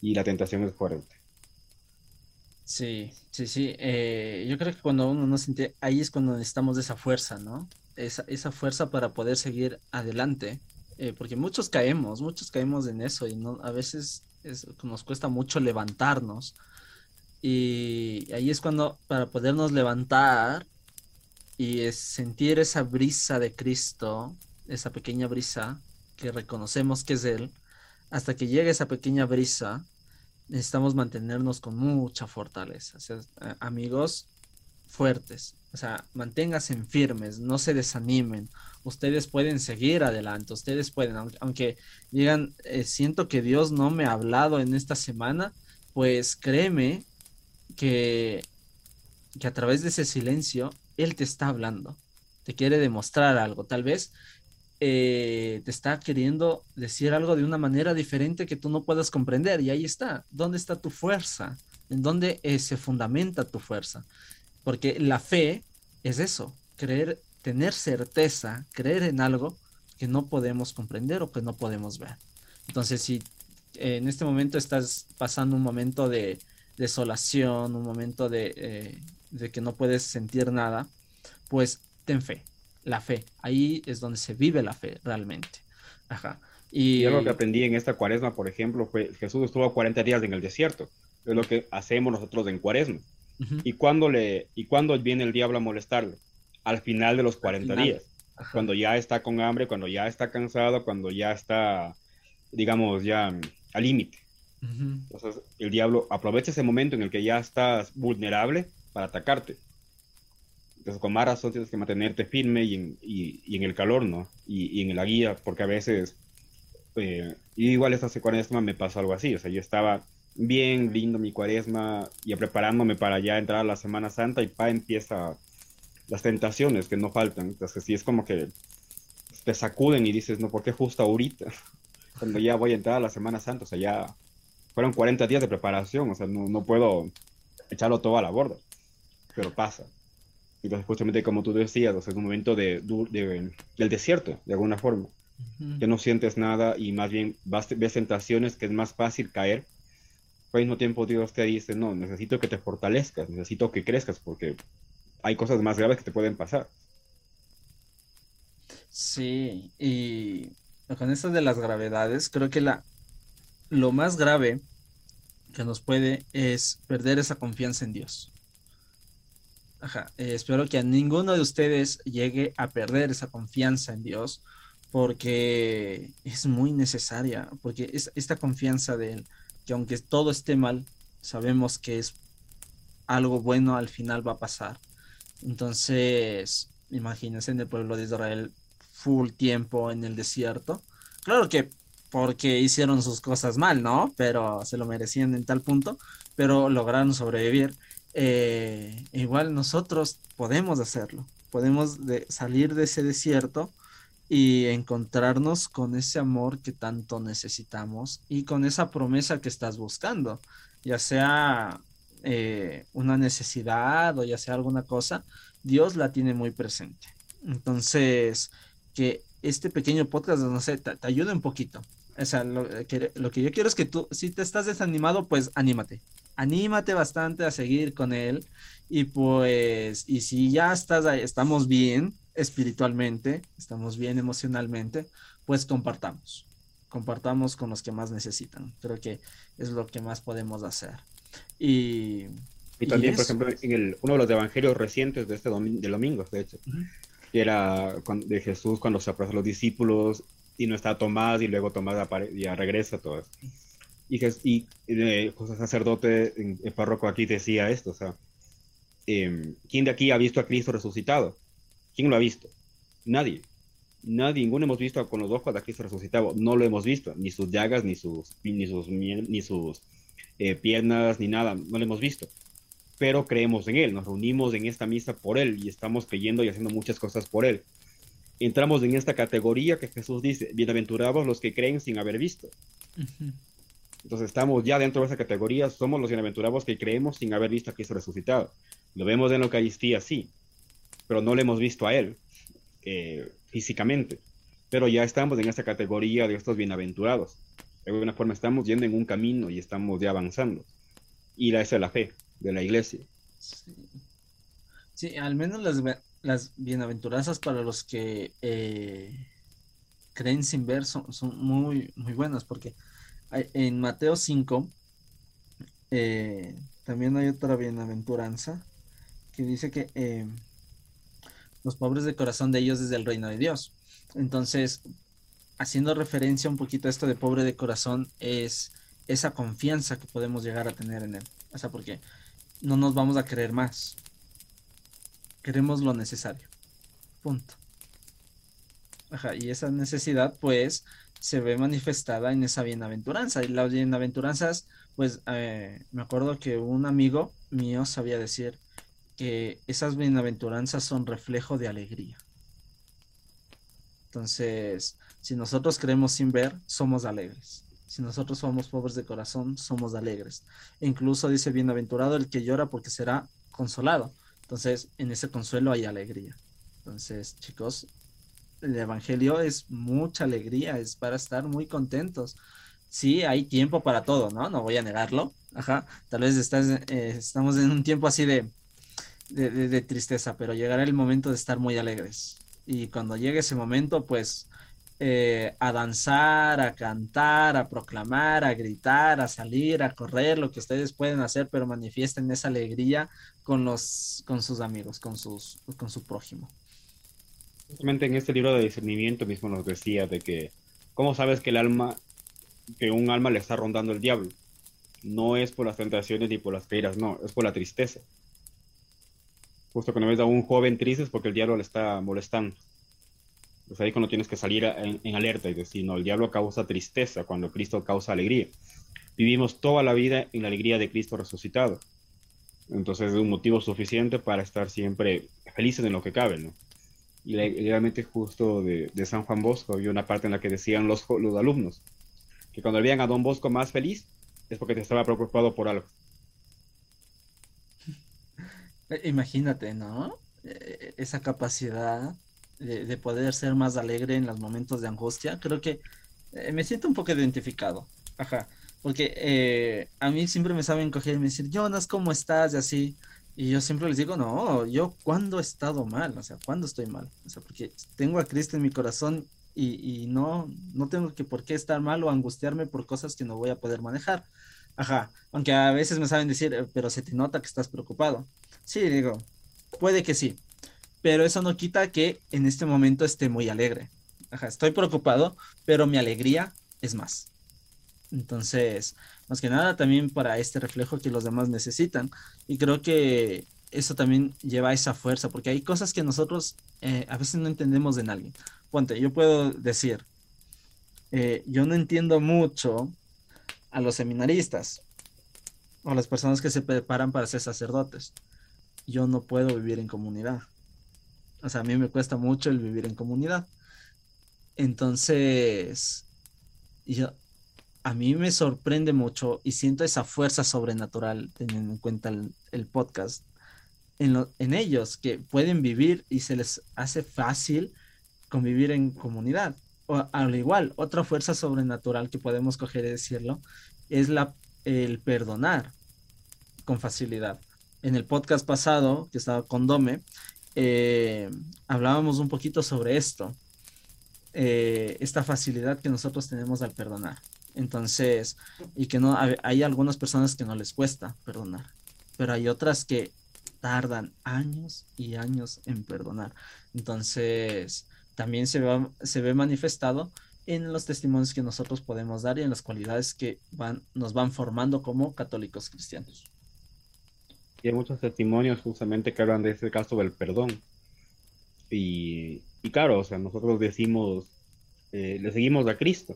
y la tentación es fuerte. Sí, sí, sí. Eh, yo creo que cuando uno no siente, ahí es cuando necesitamos esa fuerza, ¿no? Esa, esa fuerza para poder seguir adelante. Eh, porque muchos caemos, muchos caemos en eso y no, a veces nos cuesta mucho levantarnos. Y ahí es cuando para podernos levantar y es sentir esa brisa de Cristo, esa pequeña brisa que reconocemos que es Él, hasta que llegue esa pequeña brisa, necesitamos mantenernos con mucha fortaleza. amigos fuertes, o sea, manténganse firmes, no se desanimen. Ustedes pueden seguir adelante, ustedes pueden, aunque, digan, eh, siento que Dios no me ha hablado en esta semana, pues créeme que, que a través de ese silencio, Él te está hablando, te quiere demostrar algo. Tal vez eh, te está queriendo decir algo de una manera diferente que tú no puedas comprender. Y ahí está. ¿Dónde está tu fuerza? ¿En dónde eh, se fundamenta tu fuerza? Porque la fe es eso, creer, tener certeza, creer en algo que no podemos comprender o que no podemos ver. Entonces, si en este momento estás pasando un momento de desolación, un momento de, eh, de que no puedes sentir nada, pues ten fe, la fe. Ahí es donde se vive la fe realmente. Ajá. Y, algo que aprendí en esta cuaresma, por ejemplo, fue Jesús estuvo 40 días en el desierto. Es lo que hacemos nosotros en cuaresma. ¿Y, cuando le, ¿Y cuando viene el diablo a molestarle? Al final de los 40 días. Cuando ya está con hambre, cuando ya está cansado, cuando ya está, digamos, ya al límite. Entonces, el diablo aprovecha ese momento en el que ya estás vulnerable para atacarte. Entonces, con más razón tienes que mantenerte firme y en, y, en el calor, ¿no? Y, y, en la guía, porque a veces, eh, igual esta cuaresma me pasó algo así, o sea, yo estaba bien lindo mi cuaresma y preparándome para ya entrar a la Semana Santa y pa empieza las tentaciones que no faltan. Entonces, sí es como que te sacuden y dices, no, ¿por qué justo ahorita? [laughs] Cuando ya voy a entrar a la Semana Santa, o sea, ya fueron 40 días de preparación, o sea, no, no puedo echarlo todo a la borda, pero pasa. Entonces, justamente como tú decías, o sea, es un momento de, del desierto, de alguna forma, que no sientes nada y más bien vas, ves tentaciones que es más fácil caer. Pero al mismo tiempo Dios te dice, no, necesito que te fortalezcas, necesito que crezcas, porque hay cosas más graves que te pueden pasar. Sí, y con esto de las gravedades, creo que la, lo más grave que nos puede es perder esa confianza en Dios. Eh, espero que a ninguno de ustedes llegue a perder esa confianza en Dios, porque es muy necesaria, porque es esta confianza de Él, que aunque todo esté mal, sabemos que es algo bueno al final va a pasar. Entonces, imagínense en el pueblo de Israel full tiempo en el desierto. Claro que porque hicieron sus cosas mal, ¿no? Pero se lo merecían en tal punto, pero lograron sobrevivir. Eh, igual nosotros podemos hacerlo, podemos de salir de ese desierto y encontrarnos con ese amor que tanto necesitamos y con esa promesa que estás buscando, ya sea eh, una necesidad o ya sea alguna cosa, Dios la tiene muy presente. Entonces, que este pequeño podcast, no sé, te, ayude un poquito. O sea, lo que, lo que yo quiero es que tú, si te estás desanimado, pues anímate anímate bastante a seguir con él y pues, y si ya estás estamos bien espiritualmente, estamos bien emocionalmente, pues compartamos, compartamos con los que más necesitan. Creo que es lo que más podemos hacer. Y, y también, por ejemplo, en el, uno de los evangelios recientes de este domingo, del domingo, de hecho, era de Jesús cuando se aparece a los discípulos y no está Tomás y luego Tomás ya regresa todo eso. Y, y eh, José sacerdote en el párroco aquí decía esto, o sea, em, ¿quién de aquí ha visto a Cristo resucitado? ¿Quién lo ha visto? Nadie. Nadie, ninguno hemos visto con los ojos a Cristo resucitado. No lo hemos visto, ni sus llagas, ni sus, ni sus, ni sus eh, piernas, ni nada, no lo hemos visto. Pero creemos en Él, nos reunimos en esta misa por Él y estamos creyendo y haciendo muchas cosas por Él entramos en esta categoría que Jesús dice, bienaventurados los que creen sin haber visto. Entonces estamos ya dentro de esa categoría, somos los bienaventurados que creemos sin haber visto a Cristo resucitado. Lo vemos en la Eucaristía, sí, pero no lo hemos visto a Él eh, físicamente. Pero ya estamos en esta categoría de estos bienaventurados. De alguna forma estamos yendo en un camino y estamos ya avanzando. Y esa es la fe de la iglesia. Sí, sí al menos las, las bienaventuranzas para los que eh, creen sin ver son, muy, muy buenas, porque en Mateo 5 eh, también hay otra bienaventuranza que dice que eh, los pobres de corazón de ellos es el reino de Dios. Entonces, haciendo referencia un poquito a esto de pobre de corazón, es esa confianza que podemos llegar a tener en él. O sea, porque no nos vamos a creer más queremos lo necesario. Punto. Ajá, y esa necesidad, pues, se ve manifestada en esa bienaventuranza. Y las bienaventuranzas, pues, eh, me acuerdo que un amigo mío sabía decir que esas bienaventuranzas son reflejo de alegría. Entonces, si nosotros creemos sin ver, somos alegres. Si nosotros somos pobres de corazón, somos alegres. E incluso dice, bienaventurado el que llora porque será consolado. Entonces, en ese consuelo hay alegría. Entonces, chicos, el Evangelio es mucha alegría, es para estar muy contentos. Sí, hay tiempo para todo, ¿no? No voy a negarlo. Ajá, tal vez estás, eh, estamos en un tiempo así de, de, tristeza, pero llegará el momento de estar muy alegres. Y cuando llegue ese momento, pues eh, a danzar, a cantar, a proclamar, a gritar, a salir, a correr, lo que ustedes pueden hacer, pero manifiesten esa alegría con, los, con sus amigos, con, sus, con su prójimo. Justamente en este libro de discernimiento mismo nos decía de que, ¿cómo sabes que el alma, que un alma le está rondando el diablo? No es por las tentaciones ni por las caídas, no, es por la tristeza. Justo cuando ves a un joven triste es porque el diablo le está molestando pues ahí cuando tienes que salir en, alerta y decir, no, el diablo causa tristeza cuando Cristo causa alegría. Vivimos toda la vida en la alegría de Cristo resucitado. Entonces es un motivo suficiente para estar siempre felices en lo que cabe, ¿no? Y realmente justo de, San Juan Bosco había una parte en la que decían los, los alumnos que cuando veían a Don Bosco más feliz es porque te estaba preocupado por algo. Imagínate, ¿no? E, e, esa capacidad de, poder ser más alegre en los momentos de angustia, creo que eh, me siento un poco identificado. Ajá. Porque eh, a mí siempre me saben coger y me decir, Jonas, ¿cómo estás? Y así. Y yo siempre les digo, no, yo cuando he estado mal, o sea, cuando estoy mal. O sea, porque tengo a Cristo en mi corazón y, y, no, no tengo que por qué estar mal o angustiarme por cosas que no voy a poder manejar. Ajá, aunque a veces me saben decir, eh, pero se te nota que estás preocupado. Sí, digo, puede que sí, pero eso no quita que en este momento esté muy alegre. Ajá, estoy preocupado, pero mi alegría es más. Entonces, más que nada también para este reflejo que los demás necesitan. Y creo que eso también lleva esa fuerza, porque hay cosas que nosotros eh, a veces no entendemos en alguien. Ponte, yo puedo decir, eh, yo no entiendo mucho a los seminaristas o a las personas que se preparan para ser sacerdotes. Yo no puedo vivir en comunidad. O sea, a mí me cuesta mucho el vivir en comunidad. Entonces, yo, a mí me sorprende mucho y siento esa fuerza sobrenatural, teniendo en cuenta el, podcast, en, ellos, que pueden vivir y se les hace fácil convivir en comunidad. O al igual, otra fuerza sobrenatural que podemos coger y decirlo es el perdonar con facilidad. En el podcast pasado, que estaba con Dome, eh, hablábamos un poquito sobre esto, eh, esta facilidad que nosotros tenemos al perdonar. Entonces, y que no, hay algunas personas que no les cuesta perdonar, pero hay otras que tardan años y años en perdonar. Entonces, también se, se ve manifestado en los testimonios que nosotros podemos dar y en las cualidades que van, nos van formando como católicos cristianos. Y hay muchos testimonios justamente que hablan de ese caso del perdón. Y, y claro, o sea, nosotros decimos, eh, le seguimos a Cristo,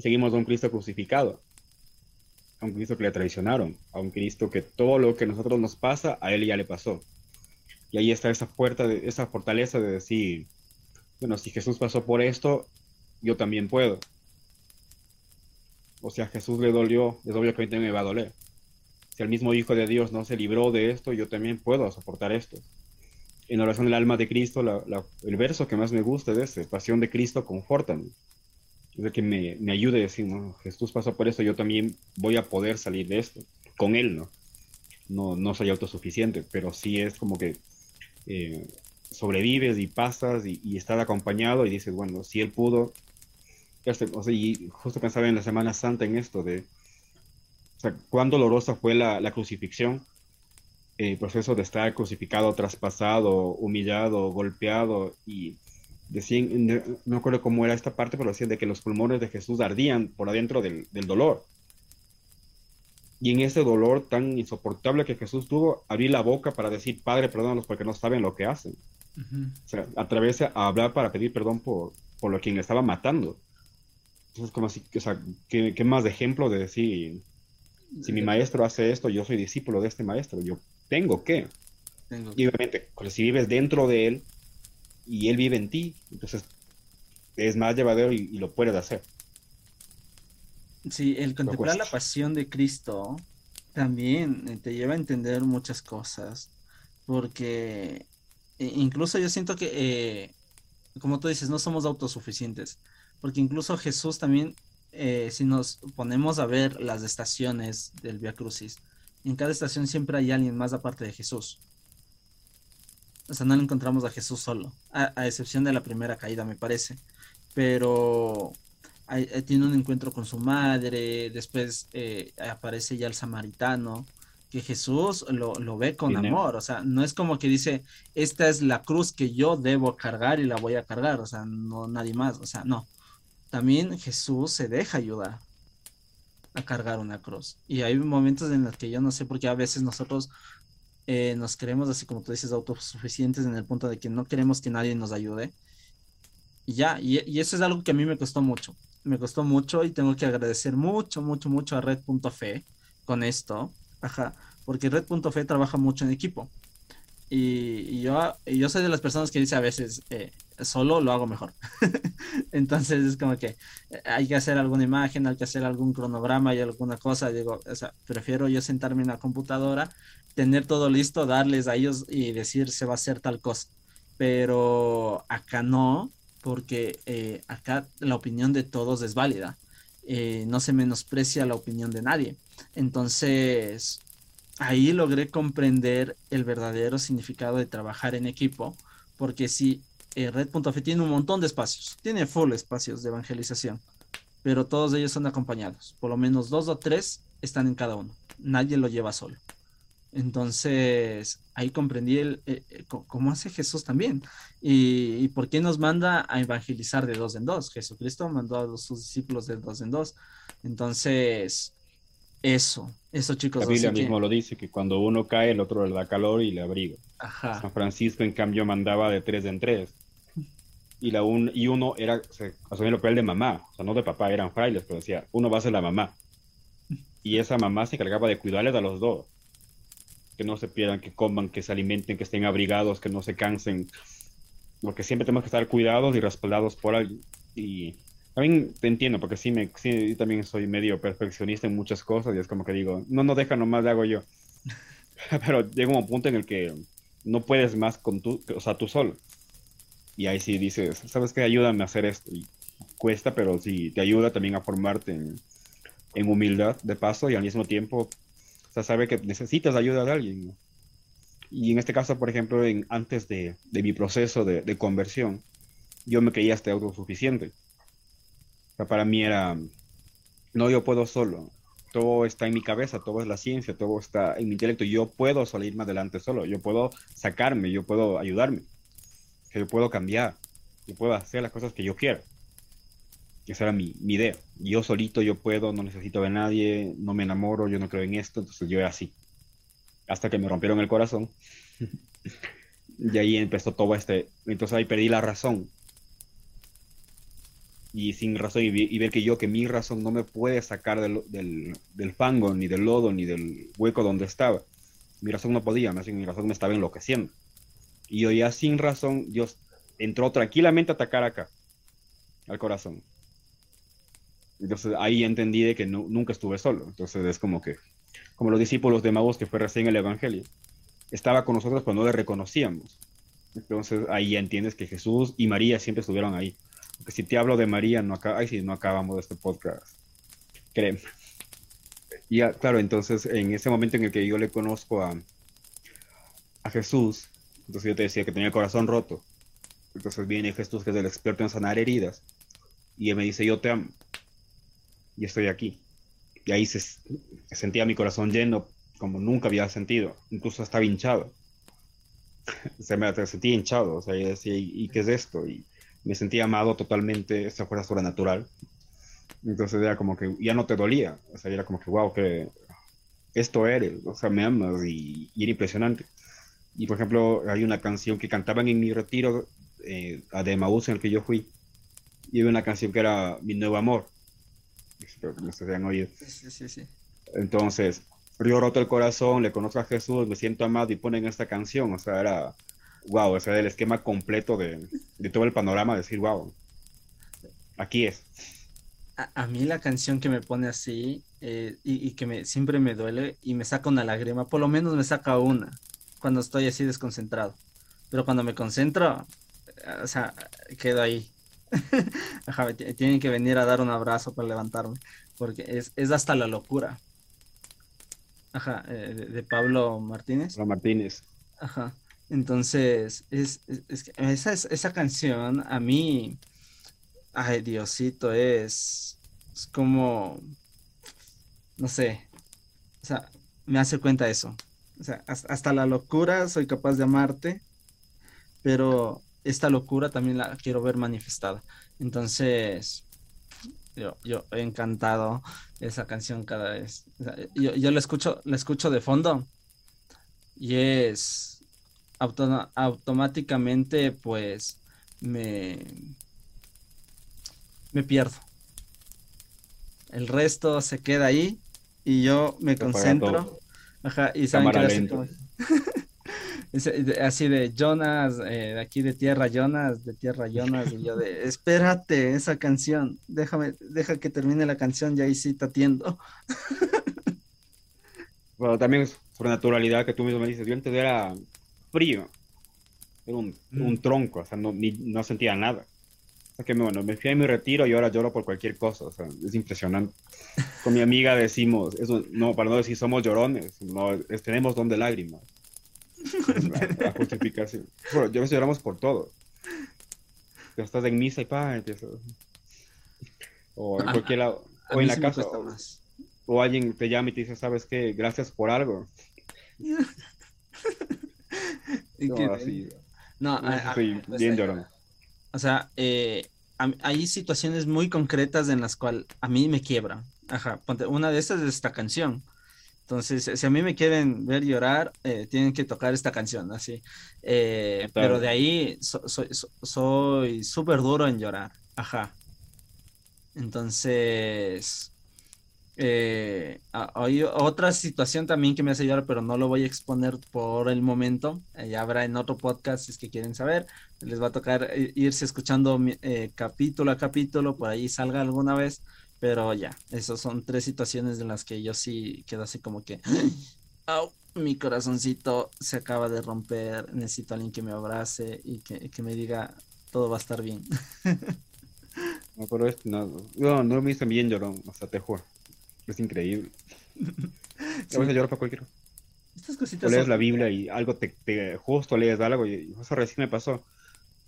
seguimos a un Cristo crucificado, a un Cristo que le traicionaron, a un Cristo que todo lo que nosotros nos pasa, a él ya le pasó. Y ahí está esa puerta, de, esa fortaleza de decir, bueno, si Jesús pasó por esto, yo también puedo. O sea, a Jesús le dolió, es obvio que a mí también me va a doler. Si el mismo Hijo de Dios no se libró de esto, yo también puedo soportar esto. En oración del alma de Cristo, el verso que más me gusta es ese, pasión de Cristo, confórtame. Es que me, me ayude a decir, Jesús pasó por esto, yo también voy a poder salir de esto, con Él, ¿no? No, no soy autosuficiente, pero sí es como que eh, sobrevives y pasas y, estás acompañado y dices, bueno, si Él pudo, o sea, y justo pensaba en la Semana Santa en esto de, cuán dolorosa fue la, la crucifixión, el proceso de estar crucificado, traspasado, humillado, golpeado y decían, no me acuerdo cómo era esta parte, pero decían de que los pulmones de Jesús ardían por adentro del, del dolor. Y en ese dolor tan insoportable que Jesús tuvo, abrir la boca para decir, Padre, perdónalos porque no saben lo que hacen. O sea, atreverse a hablar para pedir perdón por, por lo quien le estaba matando. Entonces, como así, o sea, ¿qué, ¿qué, más de ejemplo de decir, si mi maestro hace esto, yo soy discípulo de este maestro, yo tengo que. Tengo y obviamente, pues, si vives dentro de él y él vive en ti, entonces es más llevadero y, lo puedes hacer. Sí, el contemplar la pasión de Cristo también eh, te lleva a entender muchas cosas, porque eh, incluso yo siento que, eh, como tú dices, no somos autosuficientes porque incluso Jesús también, eh, si nos ponemos a ver las estaciones del Via Crucis, en cada estación siempre hay alguien más aparte de Jesús. O sea, no le encontramos a Jesús solo, a, excepción de la primera caída, me parece. Pero tiene un encuentro con su madre, después eh, aparece ya el samaritano, que Jesús lo, lo ve con amor, o sea, no es como que dice, esta es la cruz que yo debo cargar y la voy a cargar, o sea, no nadie más, o sea, no, también Jesús se deja ayudar a cargar una cruz. Y hay momentos en los que yo no sé por qué a veces nosotros eh, nos creemos, así como tú dices, autosuficientes en el punto de que no queremos que nadie nos ayude. Y ya, y, y eso es algo que a mí me costó mucho. Me costó mucho y tengo que agradecer mucho, mucho, mucho a Red.fe con esto. Ajá, porque Red.fe trabaja mucho en equipo. Y, yo, yo soy de las personas que dice a veces, eh, solo lo hago mejor. [laughs] Entonces es como que eh, hay que hacer alguna imagen, hay que hacer algún cronograma y alguna cosa. Digo, o sea, prefiero yo sentarme en la computadora, tener todo listo, darles a ellos y decir se va a hacer tal cosa. Pero acá no, porque eh, acá la opinión de todos es válida. no se menosprecia la opinión de nadie. Entonces, ahí logré comprender el verdadero significado de trabajar en equipo, porque si eh, Red.f tiene un montón de espacios, tiene full espacios de evangelización, pero todos ellos son acompañados, por lo menos dos o tres están en cada uno, nadie lo lleva solo. Entonces, ahí comprendí el, eh, eh, cómo hace Jesús también y, y, por qué nos manda a evangelizar de dos en dos. Jesucristo mandó a sus discípulos de dos en dos. Entonces, eso, eso chicos. La Biblia mismo lo dice, que cuando uno cae, el otro le da calor y le abriga. Ajá. San Francisco, en cambio, mandaba de tres en tres. Y, la un, y uno era, o sea, el papel de mamá, o sea, no de papá, eran frailes, pero decía, uno va a ser la mamá. Y esa mamá se encargaba de cuidarles a los dos. Que no se pierdan, que coman, que se alimenten, que estén abrigados, que no se cansen. Porque siempre tenemos que estar cuidados y respaldados por alguien. Y también te entiendo, porque sí, me, sí, yo también soy medio perfeccionista en muchas cosas y es como que digo, no, no deja, nomás le hago yo. [laughs] Pero llega un punto en el que no puedes más con tú, o sea, tú solo. Y ahí sí dices, ¿sabes qué? Ayúdame a hacer esto. Y cuesta, pero sí te ayuda también a formarte en, en humildad de paso y al mismo tiempo, o sea, sabe que necesitas ayuda de alguien. Y en este caso, por ejemplo, en, antes de, de mi proceso de, de conversión, yo me creía hasta autosuficiente para mí era, no, yo puedo solo. Todo está en mi cabeza, todo es la ciencia, todo está en mi intelecto. Yo puedo salirme adelante solo, yo puedo sacarme, yo puedo ayudarme. yo puedo cambiar, que puedo hacer las cosas que yo quiera. Esa era mi, mi idea. Yo solito, yo puedo, no necesito de nadie, no me enamoro, yo no creo en esto, entonces yo era así. Hasta que me rompieron el corazón. y ahí empezó todo este... Entonces ahí perdí la razón. Y sin razón, y, ver que yo, que mi razón no me puede sacar del, del, del, fango, ni del lodo, ni del hueco donde estaba. Mi razón no podía, más mi razón me estaba enloqueciendo. Y yo ya sin razón, Dios entró tranquilamente a atacar acá, al corazón. Entonces ahí entendí de que nunca estuve solo. Entonces es como que, como los discípulos de Maús, que fue recién el Evangelio, estaba con nosotros cuando no le reconocíamos. Entonces ahí entiendes que Jesús y María siempre estuvieron ahí. Porque si te hablo de María, no, acá, ay, si no acabamos este podcast. Créeme. Y claro, entonces en ese momento en el que yo le conozco a, a Jesús, entonces yo te decía que tenía el corazón roto. Entonces viene Jesús, que es el experto en sanar heridas, y él me dice, yo te amo y estoy aquí. Y ahí se, sentía mi corazón lleno como nunca había sentido, incluso estaba hinchado. [laughs] se me sentía hinchado, o sea, yo decía, ¿y, qué es esto? Y me sentía amado totalmente, esa fuerza sobrenatural. Entonces era como que ya no te dolía, o sea, era como que, wow, que esto eres, o sea, me amas y, era impresionante. Y por ejemplo, hay una canción que cantaban en mi retiro eh, de Maús en el que yo fui, y había una canción que era Mi Nuevo Amor espero que se hayan oído. Sí, sí, sí. Entonces, río roto el corazón, le conozco a Jesús, me siento amado y ponen esta canción, o sea, era, wow, o sea, el esquema completo de, de todo el panorama, decir, wow, aquí es. A, mí la canción que me pone así eh, y, y, que me, siempre me duele y me saca una lágrima, por lo menos me saca una cuando estoy así desconcentrado. Pero cuando me concentro, o sea, quedo ahí. [laughs] Ajá, tienen que venir a dar un abrazo para levantarme, porque es, es hasta la locura. Ajá, eh, de, Pablo Martínez. Pablo Martínez. Ajá. Entonces, es, es, esa, esa canción a mí, ay Diosito, es, es como, no sé, o sea, me hace cuenta eso. O sea, hasta la locura soy capaz de amarte, pero esta locura también la quiero ver manifestada. Entonces, yo, yo he encantado esa canción cada vez. yo, yo la escucho, la escucho de fondo y es automáticamente pues me, me pierdo. El resto se queda ahí y yo me concentro. Ajá, y saben que [laughs] así de Jonas, eh, de aquí de tierra Jonas, de tierra Jonas, y yo de, [laughs] espérate, esa canción, déjame, deja que termine la canción, ya ahí sí te atiendo. [laughs] Bueno, también es por naturalidad que tú mismo me dices, yo antes era frío, era un, mm. tronco, o sea, no, no sentía nada. O sea que bueno, me fui a mi retiro y ahora lloro por cualquier cosa, o sea, es impresionante. Con mi amiga decimos, eso, no, para no decir somos llorones, no, tenemos don de lágrimas la, justificación. Bueno, yo a veces lloramos por todo. Ya estás en misa y pa, O en cualquier lado. O en la casa. O, alguien te llama y te dice, ¿sabes qué? Gracias por algo. [laughs] no, así. No, estoy bien llorando. O sea, eh, hay situaciones muy concretas en las cuales a mí me quiebra. Ajá, una de esas es esta canción. Entonces, si a mí me quieren ver llorar, eh, tienen que tocar esta canción, así. Eh, pero de ahí soy súper duro en llorar, ajá. Entonces, eh, hay otra situación también que me hace llorar, pero no lo voy a exponer por el momento. ya habrá en otro podcast si es que quieren saber. Les va a tocar irse escuchando capítulo a capítulo, por ahí salga alguna vez pero ya, esas son tres situaciones en las que yo sí quedo así como que, [gasps] mi corazoncito se acaba de romper, necesito a alguien que me abrace y que, me diga, todo va a estar bien. [laughs] no, pero esto no, no, no me hice bien llorón, o sea, te juro, es increíble. [laughs] Sí. A veces lloro para cualquier Estas cositas. lees la Biblia y algo te, te, justo lees algo y eso recién me pasó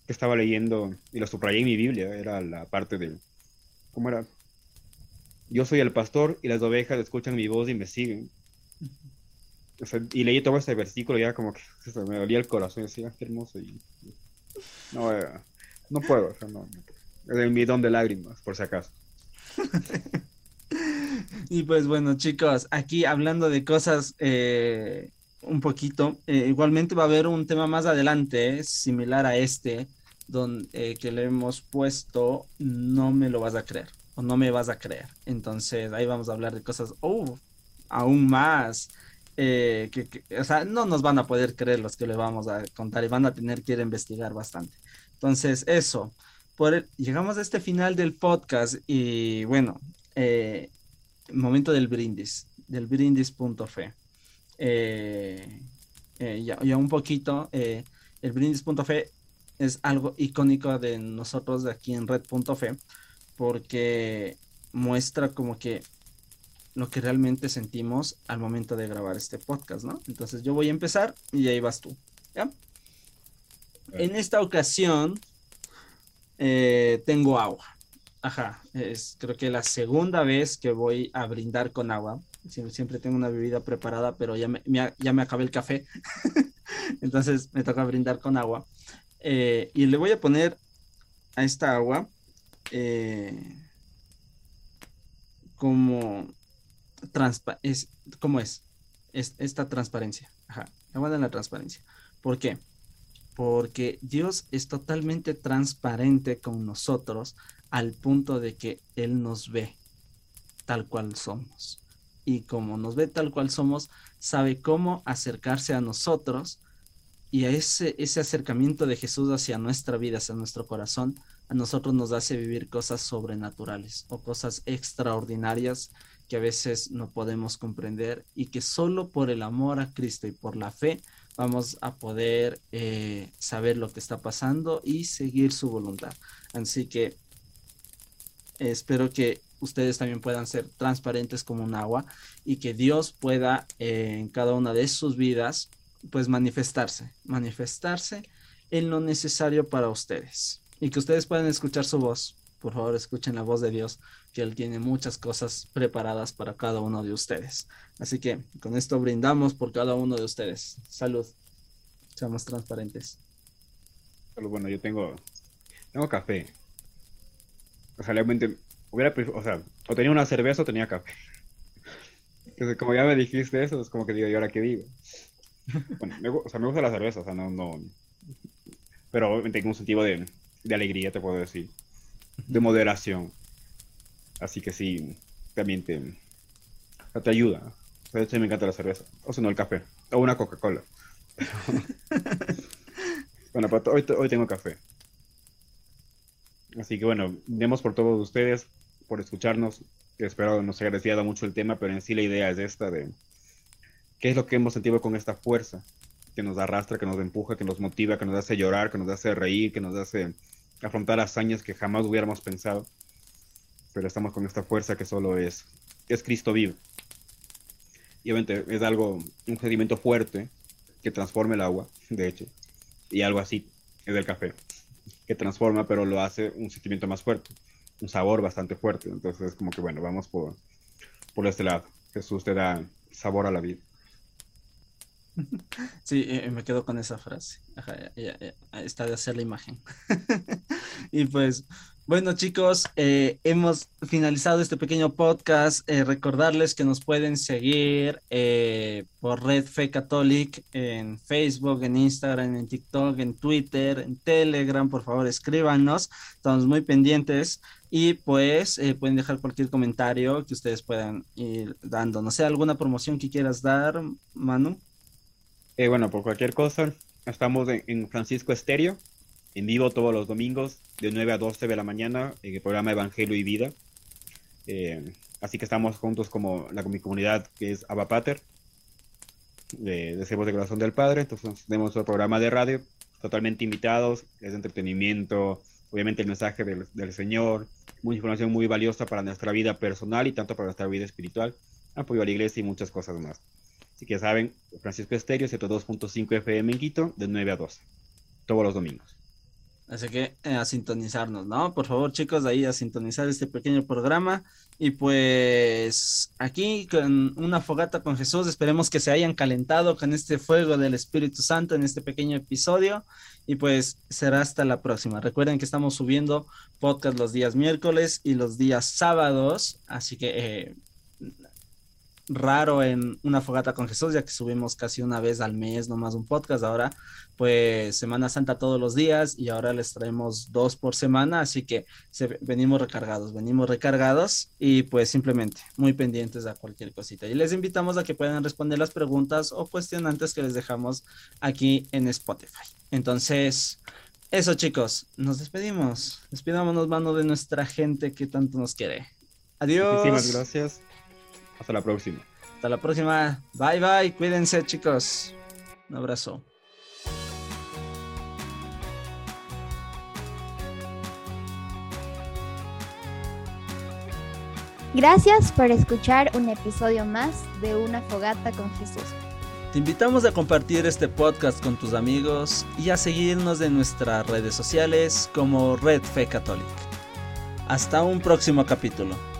que estaba leyendo y lo subrayé en mi Biblia, era la parte de, ¿cómo era? Yo soy el pastor y las ovejas escuchan mi voz y me siguen. y leí todo este versículo y ya como que me dolía el corazón decía, qué hermoso. Y, No, eh, no puedo, o sea, no, Es el bidón de lágrimas, por si acaso. [laughs] y pues bueno, chicos, aquí hablando de cosas eh, un poquito, eh, igualmente va a haber un tema más adelante, similar a este, donde, que le hemos puesto, no me lo vas a creer, o no me vas a creer. Entonces ahí vamos a hablar de cosas, oh, aún más. que, o sea, no nos van a poder creer los que le vamos a contar y van a tener que ir a investigar bastante. Entonces, eso por llegamos a este final del podcast y bueno, eh, momento del brindis, del brindis.fe. Eh, eh, ya, ya, un poquito, eh, el brindis.fe es algo icónico de nosotros de aquí en red.fe porque muestra como que lo que realmente sentimos al momento de grabar este podcast, ¿no? Entonces yo voy a empezar y ahí vas tú, ¿ya? En esta ocasión eh, tengo agua. Ajá, es creo que la segunda vez que voy a brindar con agua. Siempre, tengo una bebida preparada, pero ya me, ya me acabé el café. [laughs] Entonces me toca brindar con agua. Eh, y le voy a poner a esta agua eh, como transpa es ¿cómo es? es esta transparencia. Ajá, agua de la transparencia. ¿Por qué? porque Dios es totalmente transparente con nosotros al punto de que Él nos ve tal cual somos. Y como nos ve tal cual somos, sabe cómo acercarse a nosotros y a ese, ese acercamiento de Jesús hacia nuestra vida, hacia nuestro corazón, a nosotros nos hace vivir cosas sobrenaturales o cosas extraordinarias que a veces no podemos comprender y que solo por el amor a Cristo y por la fe vamos a poder eh, saber lo que está pasando y seguir su voluntad. Así que espero que ustedes también puedan ser transparentes como un agua y que Dios pueda eh, en cada una de sus vidas pues manifestarse, manifestarse en lo necesario para ustedes y que ustedes puedan escuchar su voz. Por favor, escuchen la voz de Dios, que Él tiene muchas cosas preparadas para cada uno de ustedes. Así que con esto brindamos por cada uno de ustedes. Salud. Seamos transparentes. Bueno, yo tengo, tengo café. O sea, realmente hubiera, o sea, o tenía una cerveza o tenía café. [laughs] Entonces, como ya me dijiste eso, es como que digo, ¿y ahora qué digo? [laughs] Bueno, me, o sea, me gusta la cerveza, o sea, no, no. Pero obviamente tengo un sentido de, de alegría, te puedo decir. De moderación. Así que sí, también te, te ayuda. Hecho, me encanta la cerveza. O si no, el café. O una Coca-Cola. [laughs] bueno, pero hoy, hoy tengo café. Así que bueno, demos por todos ustedes, por escucharnos. Espero nos haya agradecido mucho el tema, pero en sí la idea es esta de qué es lo que hemos sentido con esta fuerza que nos arrastra, que nos empuja, que nos motiva, que nos hace llorar, que nos hace reír, que nos hace afrontar hazañas que jamás hubiéramos pensado. Pero estamos con esta fuerza que solo es, es Cristo vivo. Y obviamente es algo, un sedimento fuerte que transforma el agua, de hecho. Y algo así es el café, que transforma, pero lo hace un sentimiento más fuerte, un sabor bastante fuerte. Entonces es como que, bueno, vamos por, por este lado. Jesús te da sabor a la vida. Sí, eh, me quedo con esa frase. está de hacer la imagen. [laughs] y pues, bueno chicos, eh, hemos finalizado este pequeño podcast. Eh, recordarles que nos pueden seguir por Red Fe Catholic en Facebook, en Instagram, en TikTok, en Twitter, en Telegram. Por favor, escríbanos. Estamos muy pendientes. Y pues pueden dejar cualquier comentario que ustedes puedan ir dando. No sé, alguna promoción que quieras dar, Manu. Eh, bueno, por cualquier cosa, estamos en, Francisco Estéreo, en vivo todos los domingos, de 9 a 12 de la mañana, en el programa Evangelio y Vida. Eh, así que estamos juntos como la mi comunidad que es Abapater, de Deseos de Corazón del Padre. Entonces tenemos nuestro programa de radio, totalmente invitados, es de entretenimiento, obviamente el mensaje del, Señor, mucha información muy valiosa para nuestra vida personal y tanto para nuestra vida espiritual, apoyo a la iglesia y muchas cosas más. Así que saben, Francisco Estéreo, 102.5 FM en Quito, de 9 a 12, todos los domingos. Así que eh, a sintonizarnos, ¿no? Por favor, chicos, ahí a sintonizar este pequeño programa. Y pues aquí con una fogata con Jesús, esperemos que se hayan calentado con este fuego del Espíritu Santo en este pequeño episodio. Y pues será hasta la próxima. Recuerden que estamos subiendo podcast los días miércoles y los días sábados. Así que eh, raro en una fogata con Jesús, ya que subimos casi una vez al mes nomás un podcast. Ahora, pues Semana Santa todos los días y ahora les traemos dos por semana, así que venimos recargados, venimos recargados y pues simplemente muy pendientes a cualquier cosita. Y les invitamos a que puedan responder las preguntas o cuestionantes que les dejamos aquí en Spotify. Entonces, eso chicos, nos despedimos. Despidámonos, mano, de nuestra gente que tanto nos quiere. Adiós. Muchísimas gracias. Hasta la próxima. Hasta la próxima. Bye bye. Cuídense chicos. Un abrazo. Gracias por escuchar un episodio más de Una Fogata con Jesús. Te invitamos a compartir este podcast con tus amigos y a seguirnos en nuestras redes sociales como Red Fe Católica. Hasta un próximo capítulo.